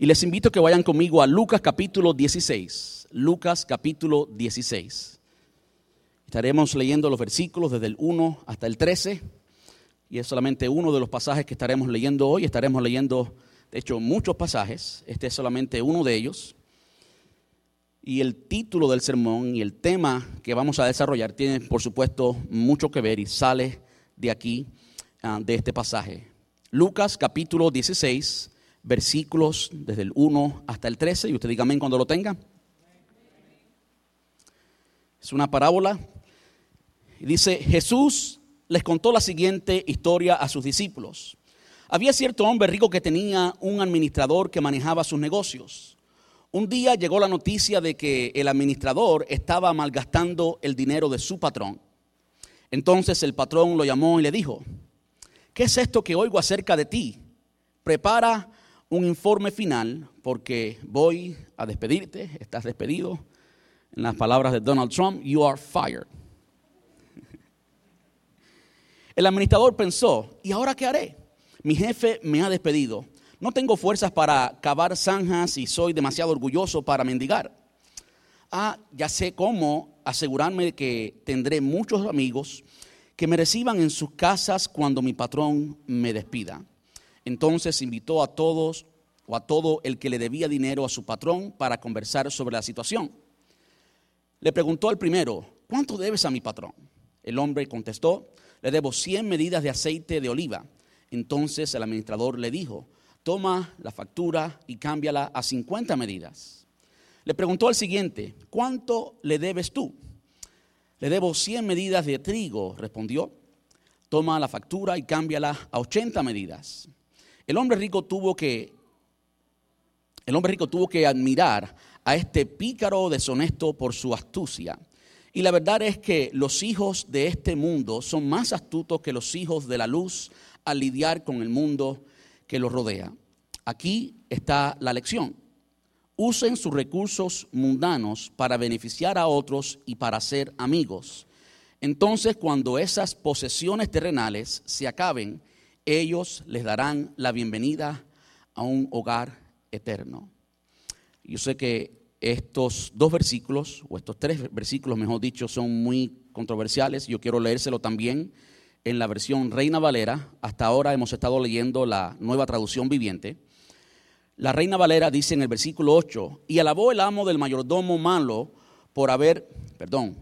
Y les invito a que vayan conmigo a Lucas capítulo 16. Lucas capítulo 16. Estaremos leyendo los versículos desde el 1 hasta el 13. Y es solamente uno de los pasajes que estaremos leyendo hoy. Estaremos leyendo, de hecho, muchos pasajes. Este es solamente uno de ellos. Y el título del sermón y el tema que vamos a desarrollar tiene, por supuesto, mucho que ver y sale de aquí, ah, de este pasaje. Lucas capítulo 16, versículos desde el 1 hasta el 13. Y usted diga amén cuando lo tenga. Es una parábola. Dice, Jesús les contó la siguiente historia a sus discípulos. Había cierto hombre rico que tenía un administrador que manejaba sus negocios. Un día llegó la noticia de que el administrador estaba malgastando el dinero de su patrón. Entonces el patrón lo llamó y le dijo, ¿qué es esto que oigo acerca de ti? Prepara un informe final porque voy a despedirte, estás despedido. En las palabras de Donald Trump, you are fired. El administrador pensó, ¿y ahora qué haré? Mi jefe me ha despedido no tengo fuerzas para cavar zanjas y soy demasiado orgulloso para mendigar. Ah, ya sé cómo asegurarme de que tendré muchos amigos que me reciban en sus casas cuando mi patrón me despida. Entonces invitó a todos o a todo el que le debía dinero a su patrón para conversar sobre la situación. Le preguntó al primero, ¿cuánto debes a mi patrón? El hombre contestó, le debo 100 medidas de aceite de oliva. Entonces el administrador le dijo, toma la factura y cámbiala a 50 medidas. Le preguntó al siguiente, ¿cuánto le debes tú? Le debo 100 medidas de trigo, respondió. Toma la factura y cámbiala a 80 medidas. El hombre rico tuvo que el hombre rico tuvo que admirar a este pícaro deshonesto por su astucia. Y la verdad es que los hijos de este mundo son más astutos que los hijos de la luz al lidiar con el mundo que los rodea. Aquí está la lección. Usen sus recursos mundanos para beneficiar a otros y para ser amigos. Entonces, cuando esas posesiones terrenales se acaben, ellos les darán la bienvenida a un hogar eterno. Yo sé que estos dos versículos, o estos tres versículos, mejor dicho, son muy controversiales. Yo quiero leérselo también en la versión Reina Valera. Hasta ahora hemos estado leyendo la nueva traducción viviente. La Reina Valera dice en el versículo 8, y alabó el amo del mayordomo malo por haber, perdón,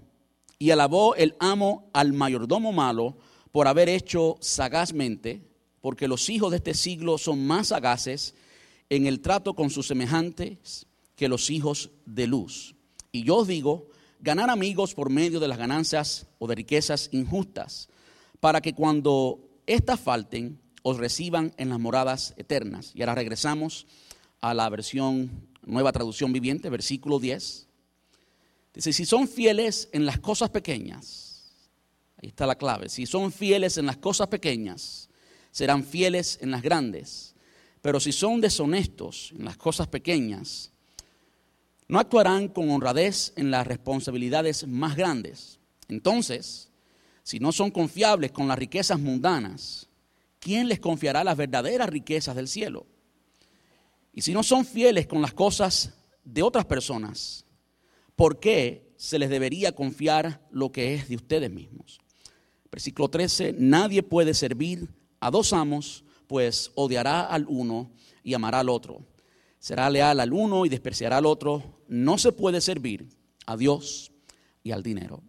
y alabó el amo al mayordomo malo por haber hecho sagazmente, porque los hijos de este siglo son más sagaces en el trato con sus semejantes que los hijos de luz. Y yo os digo, ganar amigos por medio de las ganancias o de riquezas injustas para que cuando éstas falten, os reciban en las moradas eternas. Y ahora regresamos a la versión nueva traducción viviente, versículo 10. Dice, si son fieles en las cosas pequeñas, ahí está la clave, si son fieles en las cosas pequeñas, serán fieles en las grandes. Pero si son deshonestos en las cosas pequeñas, no actuarán con honradez en las responsabilidades más grandes. Entonces, si no son confiables con las riquezas mundanas, ¿quién les confiará las verdaderas riquezas del cielo? Y si no son fieles con las cosas de otras personas, ¿por qué se les debería confiar lo que es de ustedes mismos? Versículo 13, nadie puede servir a dos amos, pues odiará al uno y amará al otro. Será leal al uno y despreciará al otro. No se puede servir a Dios y al dinero.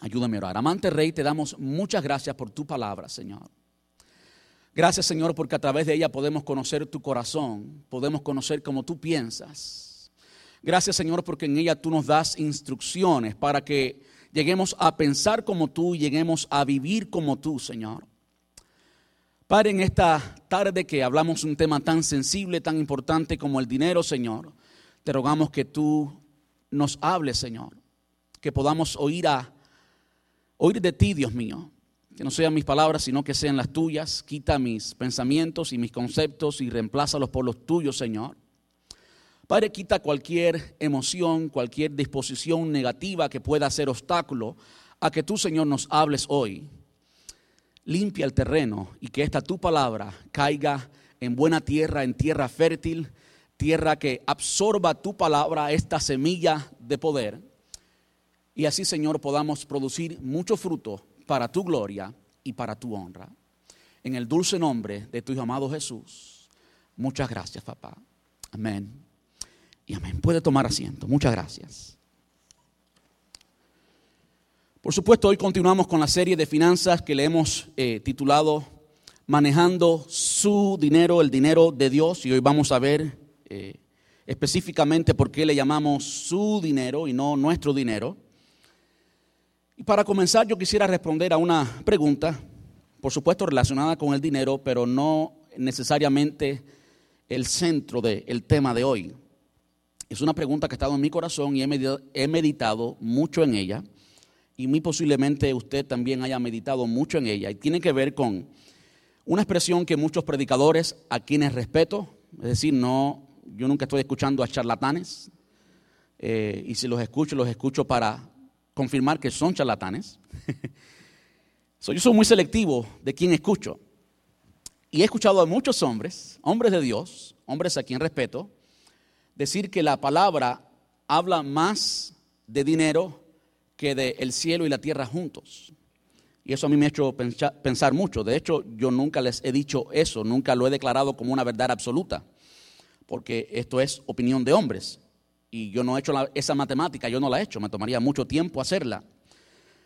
Ayúdame a orar. Amante Rey, te damos muchas gracias por tu palabra, Señor. Gracias, Señor, porque a través de ella podemos conocer tu corazón, podemos conocer cómo tú piensas. Gracias, Señor, porque en ella tú nos das instrucciones para que lleguemos a pensar como tú y lleguemos a vivir como tú, Señor. Padre, en esta tarde que hablamos un tema tan sensible, tan importante como el dinero, Señor, te rogamos que tú nos hables, Señor, que podamos oír a oír de ti, Dios mío. Que no sean mis palabras, sino que sean las tuyas. Quita mis pensamientos y mis conceptos y reemplázalos por los tuyos, Señor. Padre, quita cualquier emoción, cualquier disposición negativa que pueda ser obstáculo a que tú, Señor, nos hables hoy. Limpia el terreno y que esta tu palabra caiga en buena tierra, en tierra fértil, tierra que absorba tu palabra, esta semilla de poder, y así, Señor, podamos producir mucho fruto para tu gloria y para tu honra. En el dulce nombre de tu amado Jesús. Muchas gracias, papá. Amén. Y amén. Puede tomar asiento. Muchas gracias. Por supuesto, hoy continuamos con la serie de finanzas que le hemos eh, titulado Manejando su dinero, el dinero de Dios. Y hoy vamos a ver eh, específicamente por qué le llamamos su dinero y no nuestro dinero. Y para comenzar yo quisiera responder a una pregunta, por supuesto relacionada con el dinero, pero no necesariamente el centro del tema de hoy. Es una pregunta que ha estado en mi corazón y he meditado mucho en ella y muy posiblemente usted también haya meditado mucho en ella y tiene que ver con una expresión que muchos predicadores a quienes respeto, es decir, no, yo nunca estoy escuchando a charlatanes eh, y si los escucho, los escucho para confirmar que son charlatanes. yo soy muy selectivo de quién escucho. Y he escuchado a muchos hombres, hombres de Dios, hombres a quien respeto, decir que la palabra habla más de dinero que de el cielo y la tierra juntos. Y eso a mí me ha hecho pensar mucho. De hecho, yo nunca les he dicho eso, nunca lo he declarado como una verdad absoluta, porque esto es opinión de hombres y yo no he hecho esa matemática, yo no la he hecho, me tomaría mucho tiempo hacerla.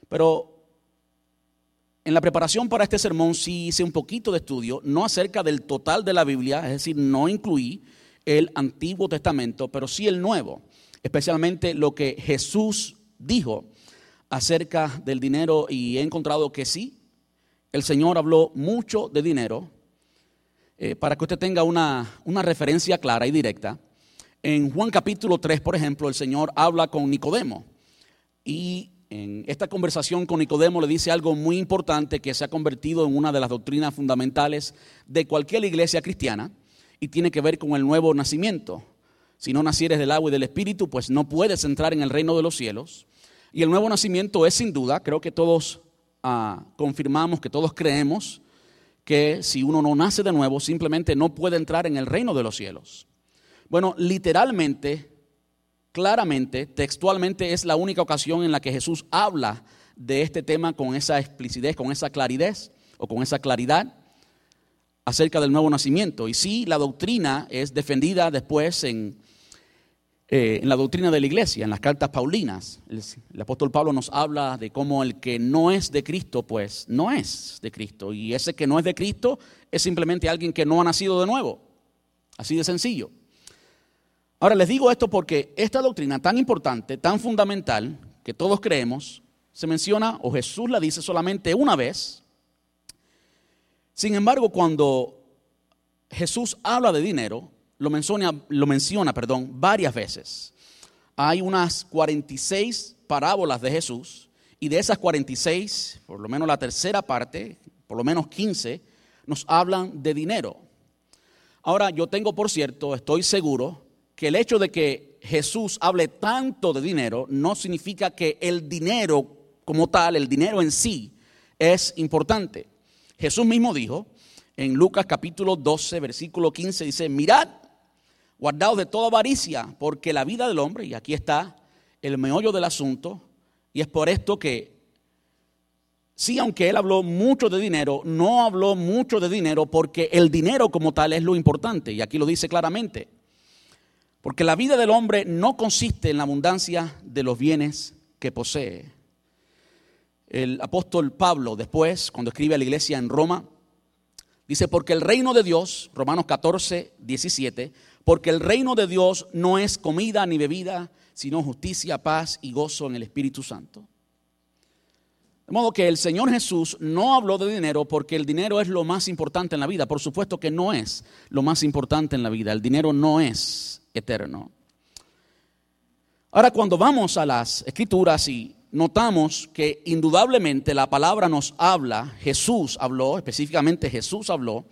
Pero en la preparación para este sermón sí hice un poquito de estudio, no acerca del total de la Biblia, es decir, no incluí el Antiguo Testamento, pero sí el Nuevo, especialmente lo que Jesús dijo acerca del dinero y he encontrado que sí, el Señor habló mucho de dinero, eh, para que usted tenga una, una referencia clara y directa. En Juan capítulo 3, por ejemplo, el Señor habla con Nicodemo y en esta conversación con Nicodemo le dice algo muy importante que se ha convertido en una de las doctrinas fundamentales de cualquier iglesia cristiana y tiene que ver con el nuevo nacimiento. Si no nacieres del agua y del espíritu, pues no puedes entrar en el reino de los cielos. Y el nuevo nacimiento es sin duda, creo que todos ah, confirmamos, que todos creemos, que si uno no nace de nuevo, simplemente no puede entrar en el reino de los cielos. Bueno, literalmente, claramente, textualmente es la única ocasión en la que Jesús habla de este tema con esa explicidez, con esa claridad o con esa claridad acerca del nuevo nacimiento. Y sí, la doctrina es defendida después en, eh, en la doctrina de la iglesia, en las cartas paulinas. el, apóstol Pablo nos habla de cómo el que no es de Cristo, pues no es de Cristo. Y ese que no es de Cristo es simplemente alguien que no ha nacido de nuevo. Así de sencillo. Ahora les digo esto porque esta doctrina tan importante, tan fundamental, que todos creemos, se menciona o Jesús la dice solamente una vez. Sin embargo, cuando Jesús habla de dinero, lo menciona, lo menciona perdón, varias veces. Hay unas 46 parábolas de Jesús y de esas 46, por lo menos la tercera parte, por lo menos 15, nos hablan de dinero. Ahora, yo tengo por cierto, estoy seguro, que el hecho de que Jesús hable tanto de dinero no significa que el dinero como tal, el dinero en sí, es importante. Jesús mismo dijo en Lucas capítulo 12, versículo 15, dice, mirad, guardaos de toda avaricia, porque la vida del hombre, y aquí está el meollo del asunto, y es por esto que, sí, aunque él habló mucho de dinero, no habló mucho de dinero porque el dinero como tal es lo importante, y aquí lo dice claramente. Porque la vida del hombre no consiste en la abundancia de los bienes que posee. El apóstol Pablo después, cuando escribe a la iglesia en Roma, dice, porque el reino de Dios, Romanos 14, 17, porque el reino de Dios no es comida ni bebida, sino justicia, paz y gozo en el Espíritu Santo. De modo que el Señor Jesús no habló de dinero porque el dinero es lo más importante en la vida. Por supuesto que no es lo más importante en la vida. El dinero no es eterno. Ahora, cuando vamos a las escrituras y notamos que indudablemente la palabra nos habla, Jesús habló, específicamente Jesús habló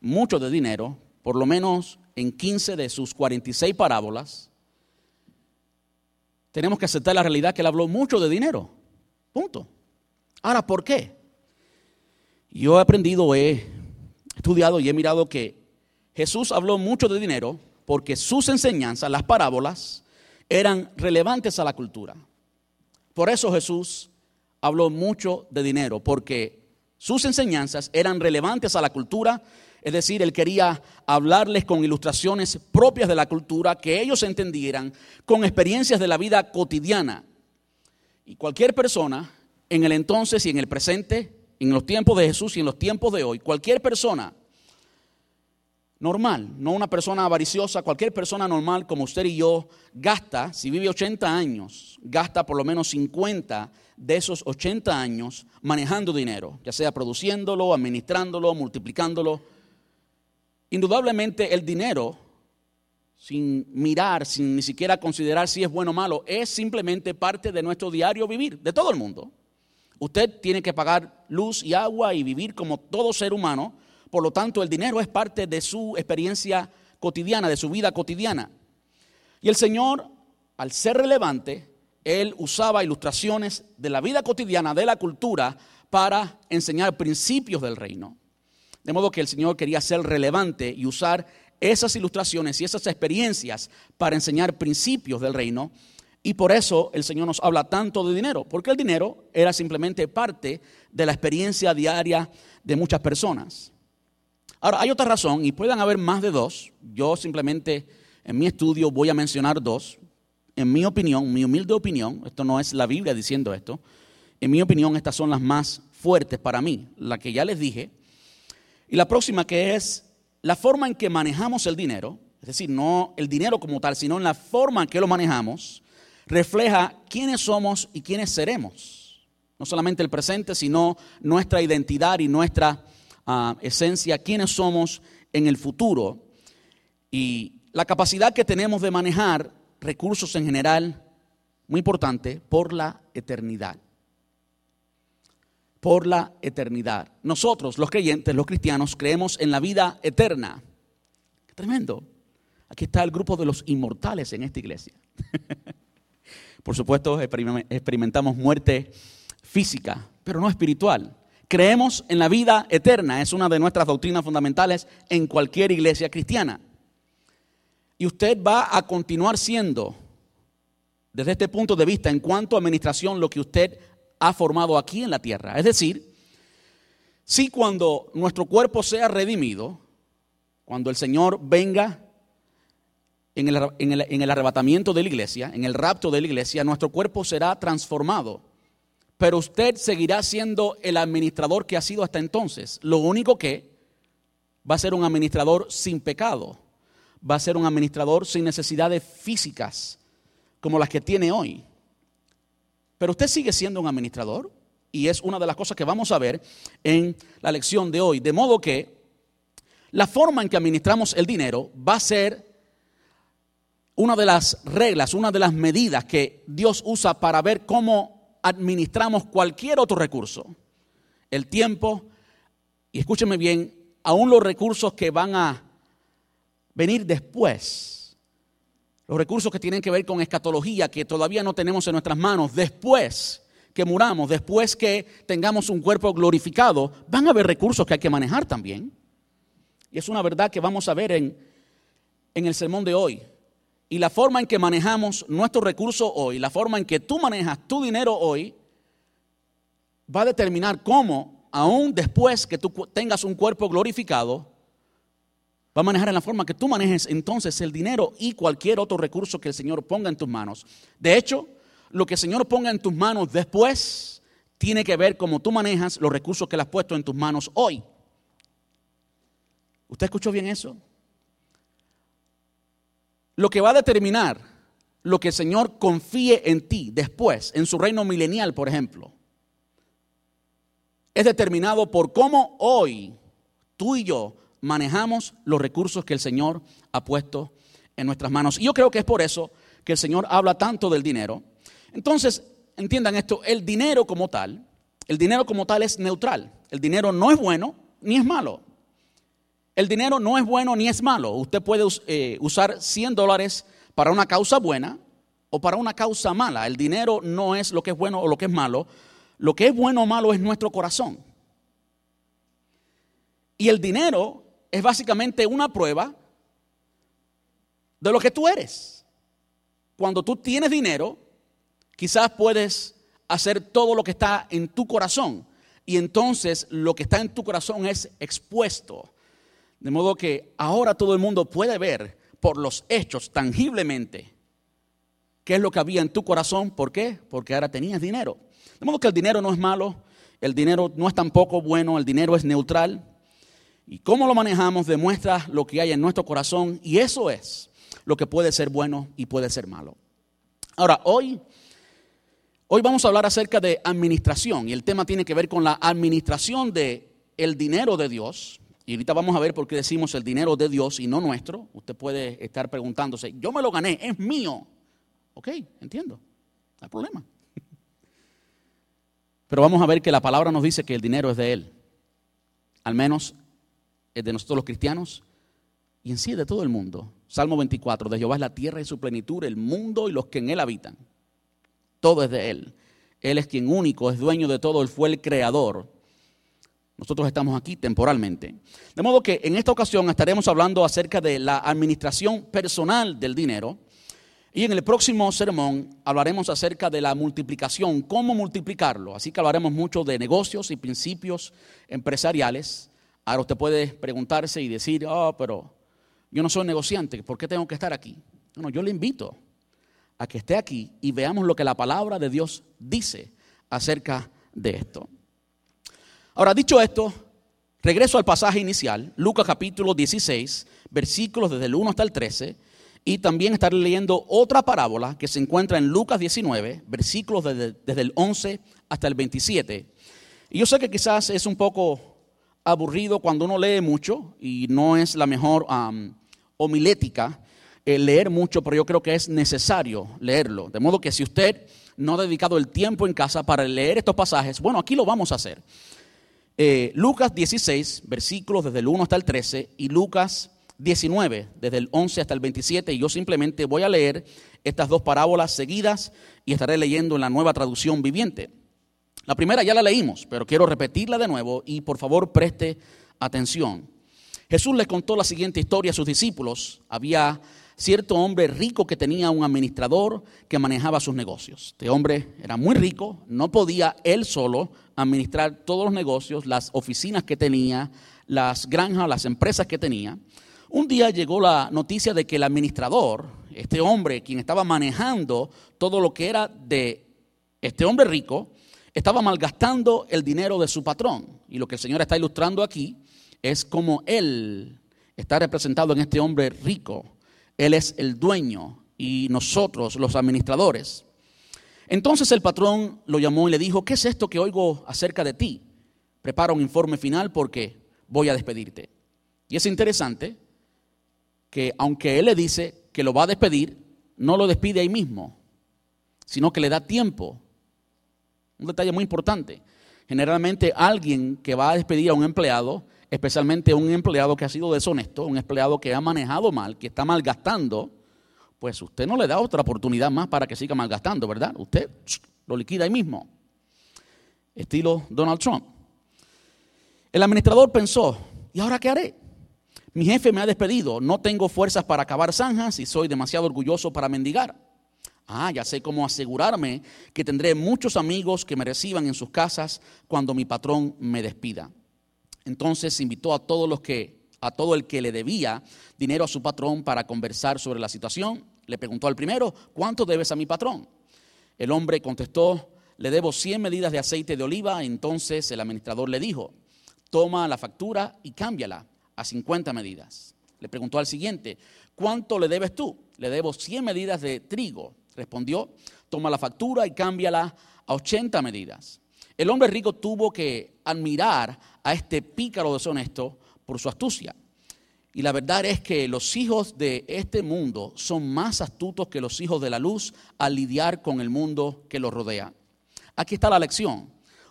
mucho de dinero, por lo menos en 15 de sus 46 parábolas, tenemos que aceptar la realidad que él habló mucho de dinero. Punto. Ahora, ¿por qué? Yo he aprendido, he estudiado y he mirado que Jesús habló mucho de dinero porque sus enseñanzas, las parábolas, eran relevantes a la cultura. Por eso Jesús habló mucho de dinero, porque sus enseñanzas eran relevantes a la cultura, es decir, él quería hablarles con ilustraciones propias de la cultura, que ellos entendieran, con experiencias de la vida cotidiana. Y cualquier persona, en el entonces y en el presente, en los tiempos de Jesús y en los tiempos de hoy, cualquier persona normal, no una persona avariciosa, cualquier persona normal como usted y yo, gasta, si vive 80 años, gasta por lo menos 50 de esos 80 años manejando dinero, ya sea produciéndolo, administrándolo, multiplicándolo. Indudablemente el dinero, sin mirar, sin ni siquiera considerar si es bueno o malo, es simplemente parte de nuestro diario vivir, de todo el mundo. Usted tiene que pagar luz y agua y vivir como todo ser humano. Por lo tanto, el dinero es parte de su experiencia cotidiana, de su vida cotidiana. Y el Señor, al ser relevante, Él usaba ilustraciones de la vida cotidiana, de la cultura, para enseñar principios del reino. De modo que el Señor quería ser relevante y usar esas ilustraciones y esas experiencias para enseñar principios del reino y por eso el Señor nos habla tanto de dinero, porque el dinero era simplemente parte de la experiencia diaria de muchas personas. Ahora, hay otra razón, y pueden haber más de dos. Yo simplemente en mi estudio voy a mencionar dos. En mi opinión, mi humilde opinión, esto no es la Biblia diciendo esto, en mi opinión estas son las más fuertes para mí, la que ya les dije. Y la próxima que es la forma en que manejamos el dinero, es decir, no el dinero como tal, sino en la forma en que lo manejamos, refleja quiénes somos y quiénes seremos. No solamente el presente, sino nuestra identidad y nuestra ah, esencia, quiénes somos en el futuro. Y la capacidad que tenemos de manejar recursos en general, muy importante, por la eternidad. Por la eternidad. Nosotros, los creyentes, los cristianos, creemos en la vida eterna. Tremendo. Aquí está el grupo de los inmortales en esta iglesia. Por supuesto, experimentamos muerte física, pero no espiritual. Creemos en la vida eterna, es una de nuestras doctrinas fundamentales en cualquier iglesia cristiana. Y usted va a continuar siendo, desde este punto de vista, en cuanto a administración, lo que usted ha formado aquí en la tierra. Es decir, si cuando nuestro cuerpo sea redimido, cuando el Señor venga en el, arrebatamiento de la iglesia, en el rapto de la iglesia, nuestro cuerpo será transformado. Pero usted seguirá siendo el administrador que ha sido hasta entonces. Lo único que va a ser un administrador sin pecado. Va a ser un administrador sin necesidades físicas como las que tiene hoy. Pero usted sigue siendo un administrador y es una de las cosas que vamos a ver en la lección de hoy. De modo que la forma en que administramos el dinero va a ser una de las reglas, una de las medidas que Dios usa para ver cómo administramos cualquier otro recurso. El tiempo, y escúcheme bien, aún los recursos que van a venir después, los recursos que tienen que ver con escatología, que todavía no tenemos en nuestras manos, después que muramos, después que tengamos un cuerpo glorificado, van a haber recursos que hay que manejar también. Y es una verdad que vamos a ver en, en el sermón de hoy. Y la forma en que manejamos nuestros recursos hoy, la forma en que tú manejas tu dinero hoy, va a determinar cómo, aún después que tú tengas un cuerpo glorificado, va a manejar en la forma que tú manejes entonces el dinero y cualquier otro recurso que el Señor ponga en tus manos. De hecho, lo que el Señor ponga en tus manos después tiene que ver cómo tú manejas los recursos que le has puesto en tus manos hoy. ¿Usted escuchó bien eso? Lo que va a determinar lo que el Señor confíe en ti después, en su reino milenial, por ejemplo, es determinado por cómo hoy tú y yo manejamos los recursos que el Señor ha puesto en nuestras manos. Y yo creo que es por eso que el Señor habla tanto del dinero. Entonces, entiendan esto, el dinero como tal, el dinero como tal es neutral. El dinero no es bueno ni es malo. El dinero no es bueno ni es malo. Usted puede eh, usar 100 dólares para una causa buena o para una causa mala. El dinero no es lo que es bueno o lo que es malo. Lo que es bueno o malo es nuestro corazón. Y el dinero es básicamente una prueba de lo que tú eres. Cuando tú tienes dinero, quizás puedes hacer todo lo que está en tu corazón. Y entonces lo que está en tu corazón es expuesto. De modo que ahora todo el mundo puede ver por los hechos tangiblemente qué es lo que había en tu corazón. ¿Por qué? Porque ahora tenías dinero. De modo que el dinero no es malo, el dinero no es tampoco bueno, el dinero es neutral. Y cómo lo manejamos demuestra lo que hay en nuestro corazón y eso es lo que puede ser bueno y puede ser malo. Ahora, hoy, hoy vamos a hablar acerca de administración y el tema tiene que ver con la administración de el dinero de Dios. Y ahorita vamos a ver por qué decimos el dinero de Dios y no nuestro. Usted puede estar preguntándose, yo me lo gané, es mío. Ok, entiendo, no hay problema. Pero vamos a ver que la palabra nos dice que el dinero es de Él. Al menos es de nosotros los cristianos y en sí de todo el mundo. Salmo 24, de Jehová es la tierra y su plenitud, el mundo y los que en él habitan. Todo es de Él. Él es quien único, es dueño de todo, Él fue el creador. Nosotros estamos aquí temporalmente. De modo que en esta ocasión estaremos hablando acerca de la administración personal del dinero y en el próximo sermón hablaremos acerca de la multiplicación, cómo multiplicarlo. Así que hablaremos mucho de negocios y principios empresariales. Ahora usted puede preguntarse y decir, oh, pero yo no soy negociante, ¿por qué tengo que estar aquí? Bueno, yo le invito a que esté aquí y veamos lo que la palabra de Dios dice acerca de esto. Ahora, dicho esto, regreso al pasaje inicial, Lucas capítulo 16, versículos desde el 1 hasta el 13 y también estaré leyendo otra parábola que se encuentra en Lucas 19, versículos desde, el 11 hasta el 27. Y yo sé que quizás es un poco aburrido cuando uno lee mucho y no es la mejor homilética leer mucho, pero yo creo que es necesario leerlo. De modo que si usted no ha dedicado el tiempo en casa para leer estos pasajes, bueno, aquí lo vamos a hacer. Eh, Lucas 16, versículos desde el 1 hasta el 13, y Lucas 19, desde el 11 hasta el 27, y yo simplemente voy a leer estas dos parábolas seguidas y estaré leyendo en la nueva traducción viviente. La primera ya la leímos, pero quiero repetirla de nuevo y por favor preste atención. Jesús le contó la siguiente historia a sus discípulos. Había cierto hombre rico que tenía un administrador que manejaba sus negocios. Este hombre era muy rico, no podía él solo administrar todos los negocios, las oficinas que tenía, las granjas, las empresas que tenía. Un día llegó la noticia de que el administrador, este hombre, quien estaba manejando todo lo que era de este hombre rico, estaba malgastando el dinero de su patrón. Y lo que el Señor está ilustrando aquí es cómo Él está representado en este hombre rico. Él es el dueño y nosotros los administradores. Entonces el patrón lo llamó y le dijo, ¿qué es esto que oigo acerca de ti? Prepara un informe final porque voy a despedirte. Y es interesante que aunque él le dice que lo va a despedir, no lo despide ahí mismo, sino que le da tiempo. Un detalle muy importante. Generalmente alguien que va a despedir a un empleado, especialmente un empleado que ha sido deshonesto, un empleado que ha manejado mal, que está malgastando, pues usted no le da otra oportunidad más para que siga malgastando, ¿verdad? Usted lo liquida ahí mismo. Estilo Donald Trump. El administrador pensó, ¿y ahora qué haré? Mi jefe me ha despedido, no tengo fuerzas para acabar zanjas y soy demasiado orgulloso para mendigar. Ah, ya sé cómo asegurarme que tendré muchos amigos que me reciban en sus casas cuando mi patrón me despida. Entonces invitó a todos los que a todo el que le debía dinero a su patrón para conversar sobre la situación. Le preguntó al primero, ¿cuánto debes a mi patrón? El hombre contestó, le debo 100 medidas de aceite de oliva. Entonces el administrador le dijo, toma la factura y cámbiala a 50 medidas. Le preguntó al siguiente, ¿cuánto le debes tú? Le debo 100 medidas de trigo. Respondió, toma la factura y cámbiala a 80 medidas. El hombre rico tuvo que admirar a este pícaro deshonesto por su astucia. Y la verdad es que los hijos de este mundo son más astutos que los hijos de la luz al lidiar con el mundo que los rodea. Aquí está la lección.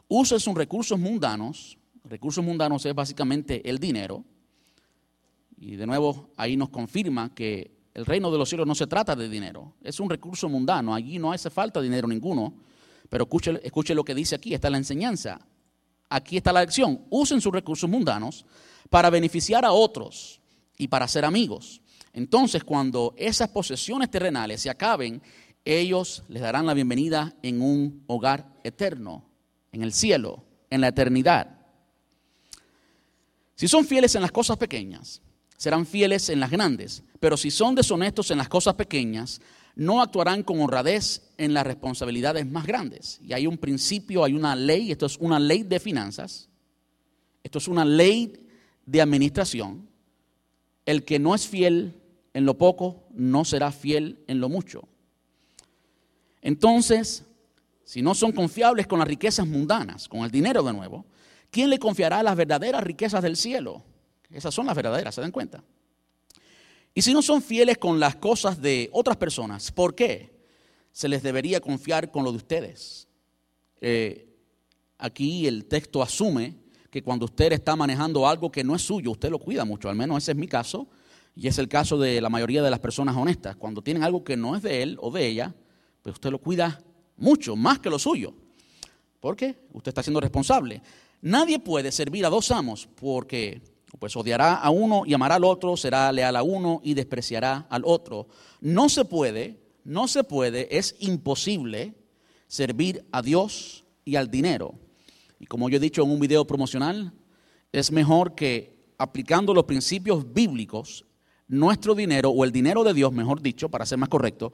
Use sus recursos mundanos. Recursos mundanos es básicamente el dinero y de nuevo ahí nos confirma que el reino de los cielos no se trata de dinero, es un recurso mundano, allí no hace falta dinero ninguno. Pero escuche, lo que dice aquí, está la enseñanza. Aquí está la lección. Usen sus recursos mundanos para beneficiar a otros y para ser amigos. Entonces, cuando esas posesiones terrenales se acaben, ellos les darán la bienvenida en un hogar eterno, en el cielo, en la eternidad. Si son fieles en las cosas pequeñas, serán fieles en las grandes, pero si son deshonestos en las cosas pequeñas, no actuarán con honradez en las responsabilidades más grandes. Y hay un principio, hay una ley, esto es una ley de finanzas, esto es una ley de administración. El que no es fiel en lo poco, no será fiel en lo mucho. Entonces, si no son confiables con las riquezas mundanas, con el dinero de nuevo, ¿quién le confiará las verdaderas riquezas del cielo? Esas son las verdaderas, ¿se dan cuenta? Y si no son fieles con las cosas de otras personas, ¿por qué se les debería confiar con lo de ustedes? Eh, aquí el texto asume que cuando usted está manejando algo que no es suyo, usted lo cuida mucho, al menos ese es mi caso. Y es el caso de la mayoría de las personas honestas. Cuando tienen algo que no es de él o de ella, pues usted lo cuida mucho, más que lo suyo. ¿Por qué? Usted está siendo responsable. Nadie puede servir a dos amos porque pues odiará a uno y amará al otro, será leal a uno y despreciará al otro. No se puede, no se puede, es imposible servir a Dios y al dinero. Y como yo he dicho en un video promocional, es mejor que aplicando los principios bíblicos nuestro dinero, o el dinero de Dios, mejor dicho, para ser más correcto,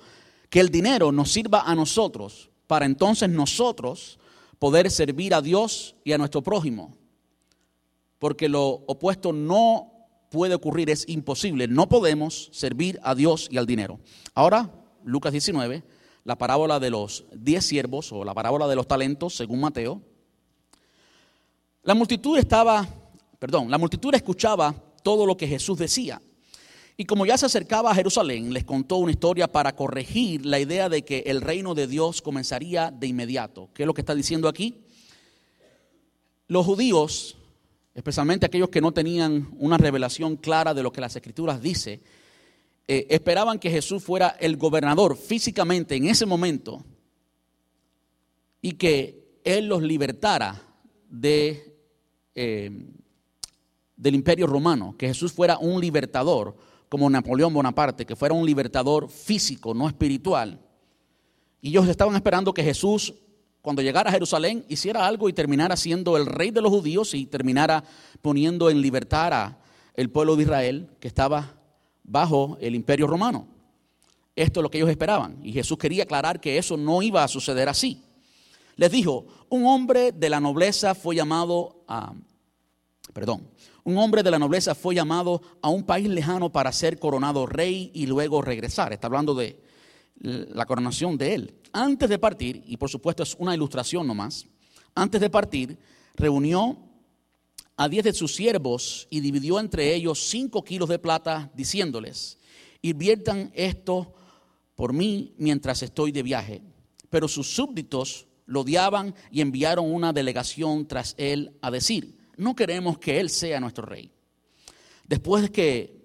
que el dinero nos sirva a nosotros, para entonces nosotros poder servir a Dios y a nuestro prójimo. Porque lo opuesto no puede ocurrir, es imposible. No podemos servir a Dios y al dinero. Ahora, Lucas 19, la parábola de los diez siervos o la parábola de los talentos, según Mateo. La multitud estaba, perdón, la multitud escuchaba todo lo que Jesús decía. Y como ya se acercaba a Jerusalén, les contó una historia para corregir la idea de que el reino de Dios comenzaría de inmediato. ¿Qué es lo que está diciendo aquí? Los judíos, especialmente aquellos que no tenían una revelación clara de lo que las escrituras dice, eh, esperaban que Jesús fuera el gobernador físicamente en ese momento y que Él los libertara de, eh, del imperio romano, que Jesús fuera un libertador como Napoleón Bonaparte, que fuera un libertador físico, no espiritual. Y ellos estaban esperando que Jesús, cuando llegara a Jerusalén, hiciera algo y terminara siendo el rey de los judíos y terminara poniendo en libertad a el pueblo de Israel que estaba bajo el imperio romano. Esto es lo que ellos esperaban. Y Jesús quería aclarar que eso no iba a suceder así. Les dijo, un hombre de la nobleza fue llamado a, perdón, un hombre de la nobleza fue llamado a un país lejano para ser coronado rey y luego regresar. Está hablando de la coronación de él. Antes de partir, y por supuesto es una ilustración nomás, antes de partir, reunió a diez de sus siervos y dividió entre ellos cinco kilos de plata, diciéndoles, inviertan esto por mí mientras estoy de viaje. Pero sus súbditos lo odiaban y enviaron una delegación tras él a decir, no queremos que Él sea nuestro rey. Después de que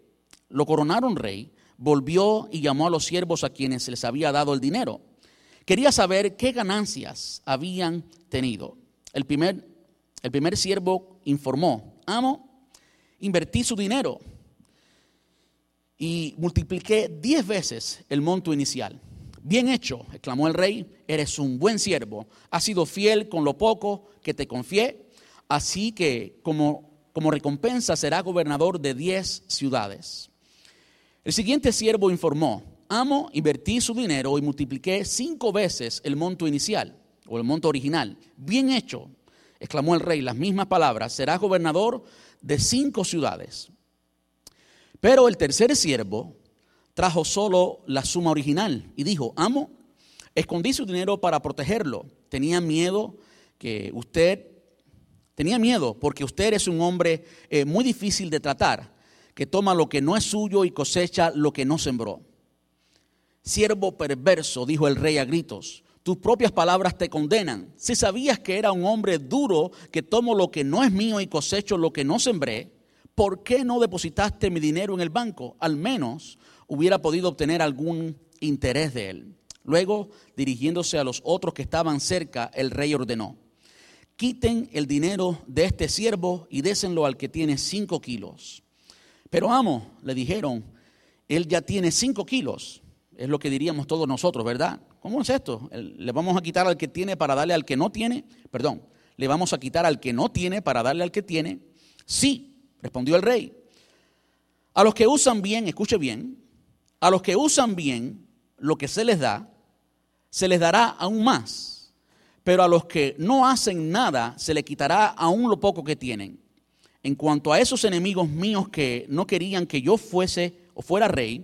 lo coronaron rey, volvió y llamó a los siervos a quienes les había dado el dinero. Quería saber qué ganancias habían tenido. El primer, el primer siervo informó, amo, invertí su dinero y multipliqué diez veces el monto inicial. Bien hecho, exclamó el rey, eres un buen siervo, has sido fiel con lo poco que te confié Así que como, como recompensa será gobernador de diez ciudades. El siguiente siervo informó, amo, invertí su dinero y multipliqué cinco veces el monto inicial o el monto original. Bien hecho, exclamó el rey, las mismas palabras, será gobernador de cinco ciudades. Pero el tercer siervo trajo solo la suma original y dijo, amo, escondí su dinero para protegerlo. Tenía miedo que usted Tenía miedo porque usted es un hombre eh, muy difícil de tratar, que toma lo que no es suyo y cosecha lo que no sembró. Siervo perverso, dijo el rey a gritos, tus propias palabras te condenan. Si sabías que era un hombre duro, que tomo lo que no es mío y cosecho lo que no sembré, ¿por qué no depositaste mi dinero en el banco? Al menos hubiera podido obtener algún interés de él. Luego, dirigiéndose a los otros que estaban cerca, el rey ordenó quiten el dinero de este siervo y désenlo al que tiene cinco kilos. Pero amo, le dijeron, él ya tiene cinco kilos. Es lo que diríamos todos nosotros, ¿verdad? ¿Cómo es esto? ¿Le vamos a quitar al que tiene para darle al que no tiene? Perdón, ¿le vamos a quitar al que no tiene para darle al que tiene? Sí, respondió el rey. A los que usan bien, escuche bien, a los que usan bien lo que se les da, se les dará aún más. Pero a los que no hacen nada, se les quitará aún lo poco que tienen. En cuanto a esos enemigos míos que no querían que yo fuese o fuera rey,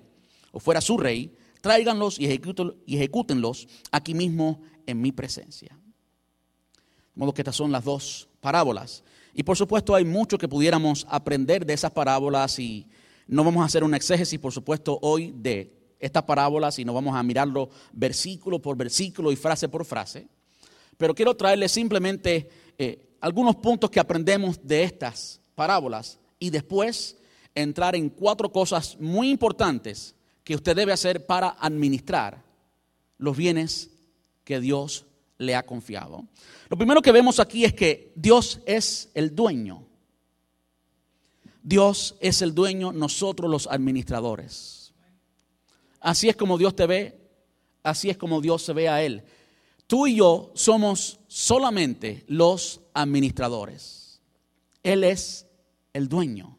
o fuera su rey, tráiganlos y, ejecútenlos aquí mismo en mi presencia. De modo que estas son las dos parábolas. Y por supuesto hay mucho que pudiéramos aprender de esas parábolas y no vamos a hacer un exégesis, por supuesto, hoy de estas parábolas y no vamos a mirarlo versículo por versículo y frase por frase. Pero quiero traerles simplemente eh, algunos puntos que aprendemos de estas parábolas y después entrar en cuatro cosas muy importantes que usted debe hacer para administrar los bienes que Dios le ha confiado. Lo primero que vemos aquí es que Dios es el dueño. Dios es el dueño, nosotros los administradores. Así es como Dios te ve, así es como Dios se ve a Él. Tú y yo somos solamente los administradores. Él es el dueño.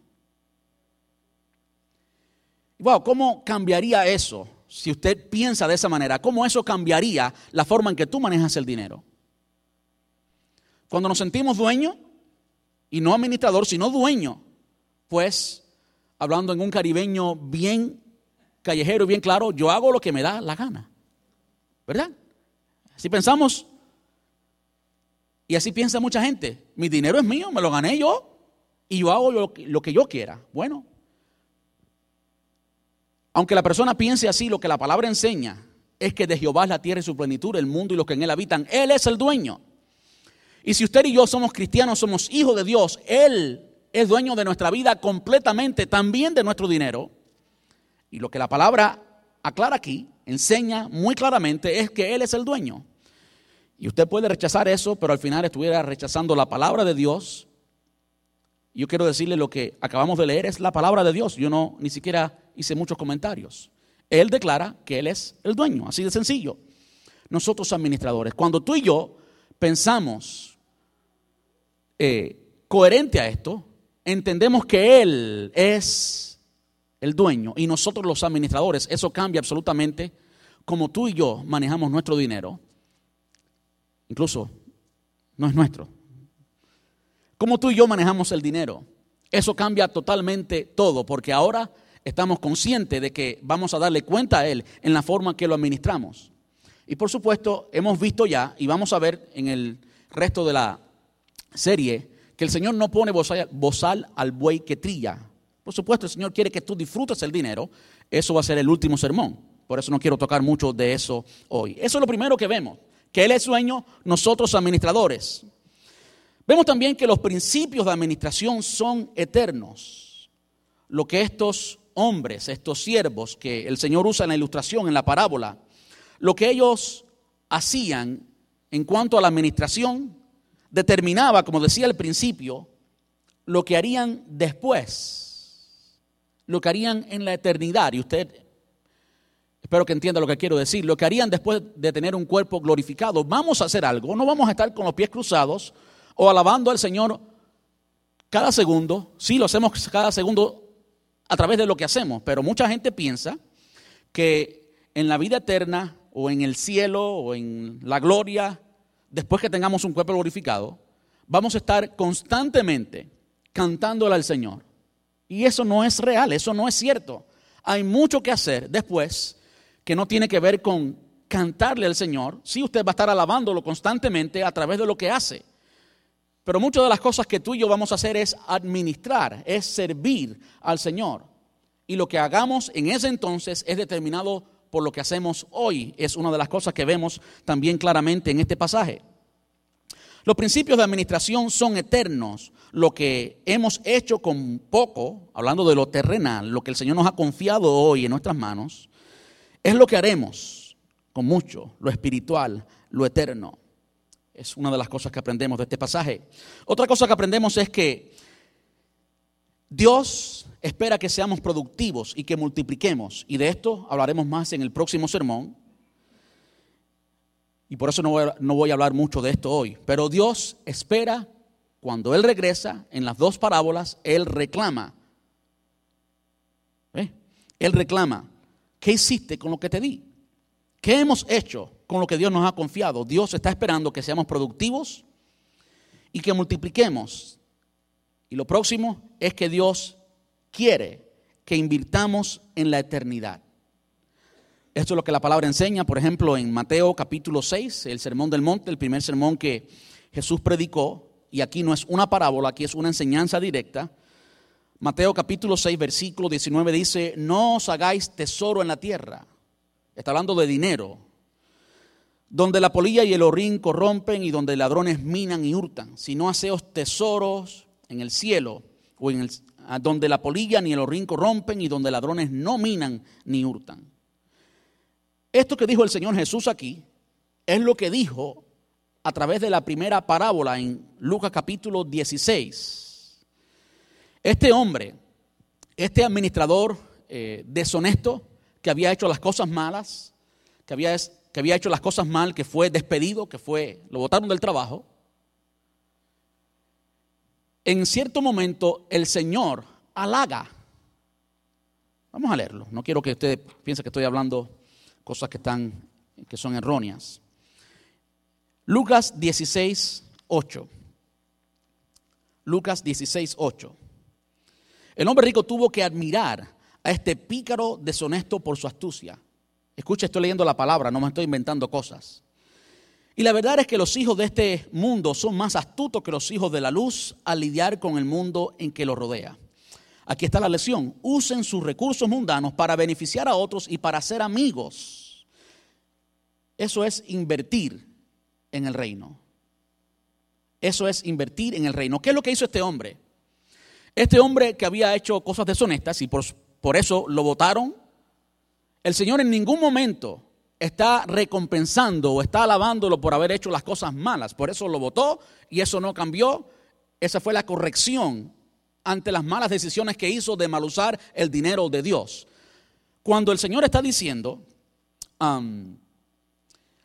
Wow, ¿cómo cambiaría eso? Si usted piensa de esa manera, ¿cómo eso cambiaría la forma en que tú manejas el dinero? Cuando nos sentimos dueños, y no administrador, sino dueño, pues, hablando en un caribeño bien callejero y bien claro, yo hago lo que me da la gana. ¿Verdad? Si pensamos, y así piensa mucha gente, mi dinero es mío, me lo gané yo, y yo hago lo, que yo quiera. Bueno, aunque la persona piense así, lo que la palabra enseña es que de Jehová es la tierra y su plenitud, el mundo y los que en él habitan. Él es el dueño. Y si usted y yo somos cristianos, somos hijos de Dios, Él es dueño de nuestra vida completamente, también de nuestro dinero. Y lo que la palabra aclara aquí, enseña muy claramente, es que Él es el dueño. Y usted puede rechazar eso, pero al final estuviera rechazando la palabra de Dios. Yo quiero decirle lo que acabamos de leer es la palabra de Dios. Yo no ni siquiera hice muchos comentarios. Él declara que Él es el dueño, así de sencillo. Nosotros administradores, cuando tú y yo pensamos eh, coherente a esto, entendemos que Él es el dueño y nosotros los administradores, eso cambia absolutamente como tú y yo manejamos nuestro dinero. Incluso no es nuestro. Como tú y yo manejamos el dinero. Eso cambia totalmente todo, porque ahora estamos conscientes de que vamos a darle cuenta a Él en la forma que lo administramos. Y por supuesto, hemos visto ya, y vamos a ver en el resto de la serie, que el Señor no pone bozal al buey que trilla. Por supuesto, el Señor quiere que tú disfrutes el dinero. Eso va a ser el último sermón. Por eso no quiero tocar mucho de eso hoy. Eso es lo primero que vemos, que Él es dueño, nosotros administradores. Vemos también que los principios de administración son eternos. Lo que estos hombres, estos siervos que el Señor usa en la ilustración, en la parábola, lo que ellos hacían en cuanto a la administración determinaba, como decía al principio, lo que harían después, lo que harían en la eternidad. Y usted, espero que entienda lo que quiero decir, lo que harían después de tener un cuerpo glorificado. Vamos a hacer algo, no vamos a estar con los pies cruzados o alabando al Señor cada segundo. Sí, lo hacemos cada segundo a través de lo que hacemos, pero mucha gente piensa que en la vida eterna o en el cielo o en la gloria, después que tengamos un cuerpo glorificado, vamos a estar constantemente cantándole al Señor. Y eso no es real, eso no es cierto. Hay mucho que hacer después que no tiene que ver con cantarle al Señor. Sí, usted va a estar alabándolo constantemente a través de lo que hace. Pero muchas de las cosas que tú y yo vamos a hacer es administrar, es servir al Señor. Y lo que hagamos en ese entonces es determinado por lo que hacemos hoy. Es una de las cosas que vemos también claramente en este pasaje. Los principios de administración son eternos. Lo que hemos hecho con poco, hablando de lo terrenal, lo que el Señor nos ha confiado hoy en nuestras manos, es lo que haremos con mucho, lo espiritual, lo eterno. Es una de las cosas que aprendemos de este pasaje. Otra cosa que aprendemos es que Dios espera que seamos productivos y que multipliquemos. Y de esto hablaremos más en el próximo sermón. Y por eso no voy, a, no voy a hablar mucho de esto hoy. Pero Dios espera, cuando Él regresa, en las dos parábolas, Él reclama. ¿Eh? Él reclama, ¿qué hiciste con lo que te di? ¿Qué hemos hecho con lo que Dios nos ha confiado? Dios está esperando que seamos productivos y que multipliquemos. Y lo próximo es que Dios quiere que invirtamos en la eternidad. Esto es lo que la palabra enseña, por ejemplo, en Mateo capítulo 6, el sermón del monte, el primer sermón que Jesús predicó, y aquí no es una parábola, aquí es una enseñanza directa. Mateo capítulo 6, versículo 19 dice, no os hagáis tesoro en la tierra. Está hablando de dinero. Donde la polilla y el orín corrompen y donde ladrones minan y hurtan. Si no haceos tesoros en el cielo, o en el, donde la polilla ni el orín corrompen y donde ladrones no minan ni hurtan. Esto que dijo el Señor Jesús aquí es lo que dijo a través de la primera parábola en Lucas capítulo 16. Este hombre, este administrador eh, deshonesto que había hecho las cosas malas, que había, que había hecho las cosas mal, que fue despedido, que fue, lo botaron del trabajo, en cierto momento el Señor halaga. Vamos a leerlo. No quiero que usted piense que estoy hablando cosas que, están, que son erróneas. Lucas 16, 8. Lucas 16, 8. El hombre rico tuvo que admirar a este pícaro deshonesto por su astucia. Escucha, estoy leyendo la palabra, no me estoy inventando cosas. Y la verdad es que los hijos de este mundo son más astutos que los hijos de la luz al lidiar con el mundo en que los rodea. Aquí está la lección. Usen sus recursos mundanos para beneficiar a otros y para ser amigos. Eso es invertir en el reino. Eso es invertir en el reino. ¿Qué es lo que hizo este hombre? Este hombre que había hecho cosas deshonestas y por, eso lo votaron. El Señor en ningún momento está recompensando o está alabándolo por haber hecho las cosas malas. Por eso lo votó y eso no cambió. Esa fue la corrección ante las malas decisiones que hizo de mal usar el dinero de Dios. Cuando el Señor está diciendo,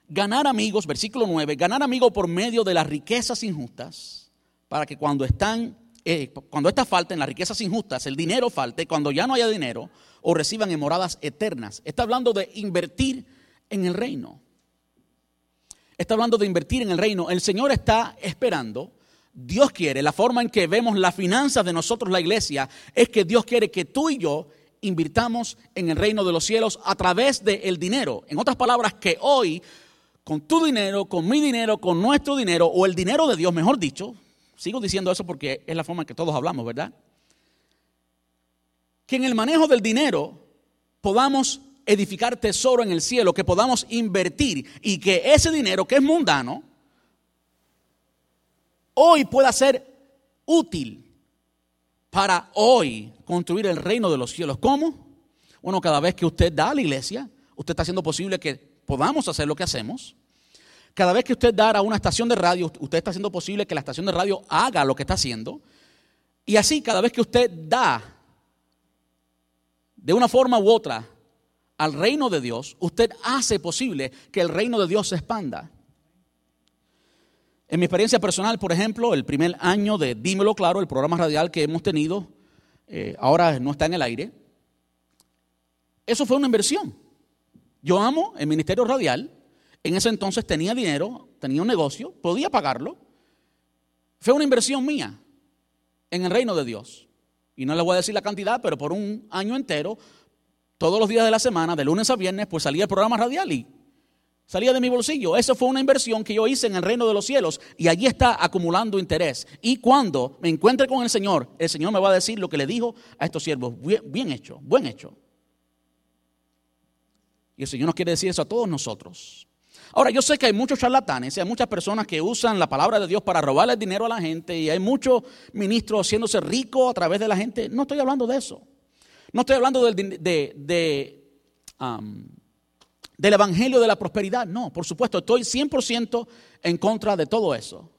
ganar amigos, versículo 9, ganar amigos por medio de las riquezas injustas, para que cuando están, eh, cuando estas falten, las riquezas injustas, el dinero falte, cuando ya no haya dinero, o reciban en moradas eternas. Está hablando de invertir en el reino. Está hablando de invertir en el reino. El Señor está esperando Dios quiere, la forma en que vemos las finanzas de nosotros, la iglesia, es que Dios quiere que tú y yo invirtamos en el reino de los cielos a través del dinero. En otras palabras, que hoy, con tu dinero, con mi dinero, con nuestro dinero, o el dinero de Dios, mejor dicho, sigo diciendo eso porque es la forma en que todos hablamos, ¿verdad? Que en el manejo del dinero podamos edificar tesoro en el cielo, que podamos invertir y que ese dinero que es mundano, hoy pueda ser útil para hoy construir el reino de los cielos. ¿Cómo? Bueno, cada vez que usted da a la iglesia, usted está haciendo posible que podamos hacer lo que hacemos. Cada vez que usted da a una estación de radio, usted está haciendo posible que la estación de radio haga lo que está haciendo. Y así, cada vez que usted da de una forma u otra al reino de Dios, usted hace posible que el reino de Dios se expanda. En mi experiencia personal, por ejemplo, el primer año de Dímelo Claro, el programa radial que hemos tenido, eh, ahora no está en el aire, eso fue una inversión. Yo amo el ministerio radial, en ese entonces tenía dinero, tenía un negocio, podía pagarlo. Fue una inversión mía en el reino de Dios. Y no le voy a decir la cantidad, pero por un año entero, todos los días de la semana, de lunes a viernes, pues salía el programa radial y Salía de mi bolsillo. Eso fue una inversión que yo hice en el reino de los cielos y allí está acumulando interés. Y cuando me encuentre con el Señor, el Señor me va a decir lo que le dijo a estos siervos. Bien, hecho, buen hecho. Y el Señor nos quiere decir eso a todos nosotros. Ahora, yo sé que hay muchos charlatanes, hay muchas personas que usan la palabra de Dios para robarle dinero a la gente y hay muchos ministros haciéndose ricos a través de la gente. No estoy hablando de eso. No estoy hablando de, de, del Evangelio de la Prosperidad. No, por supuesto, estoy 100% en contra de todo eso.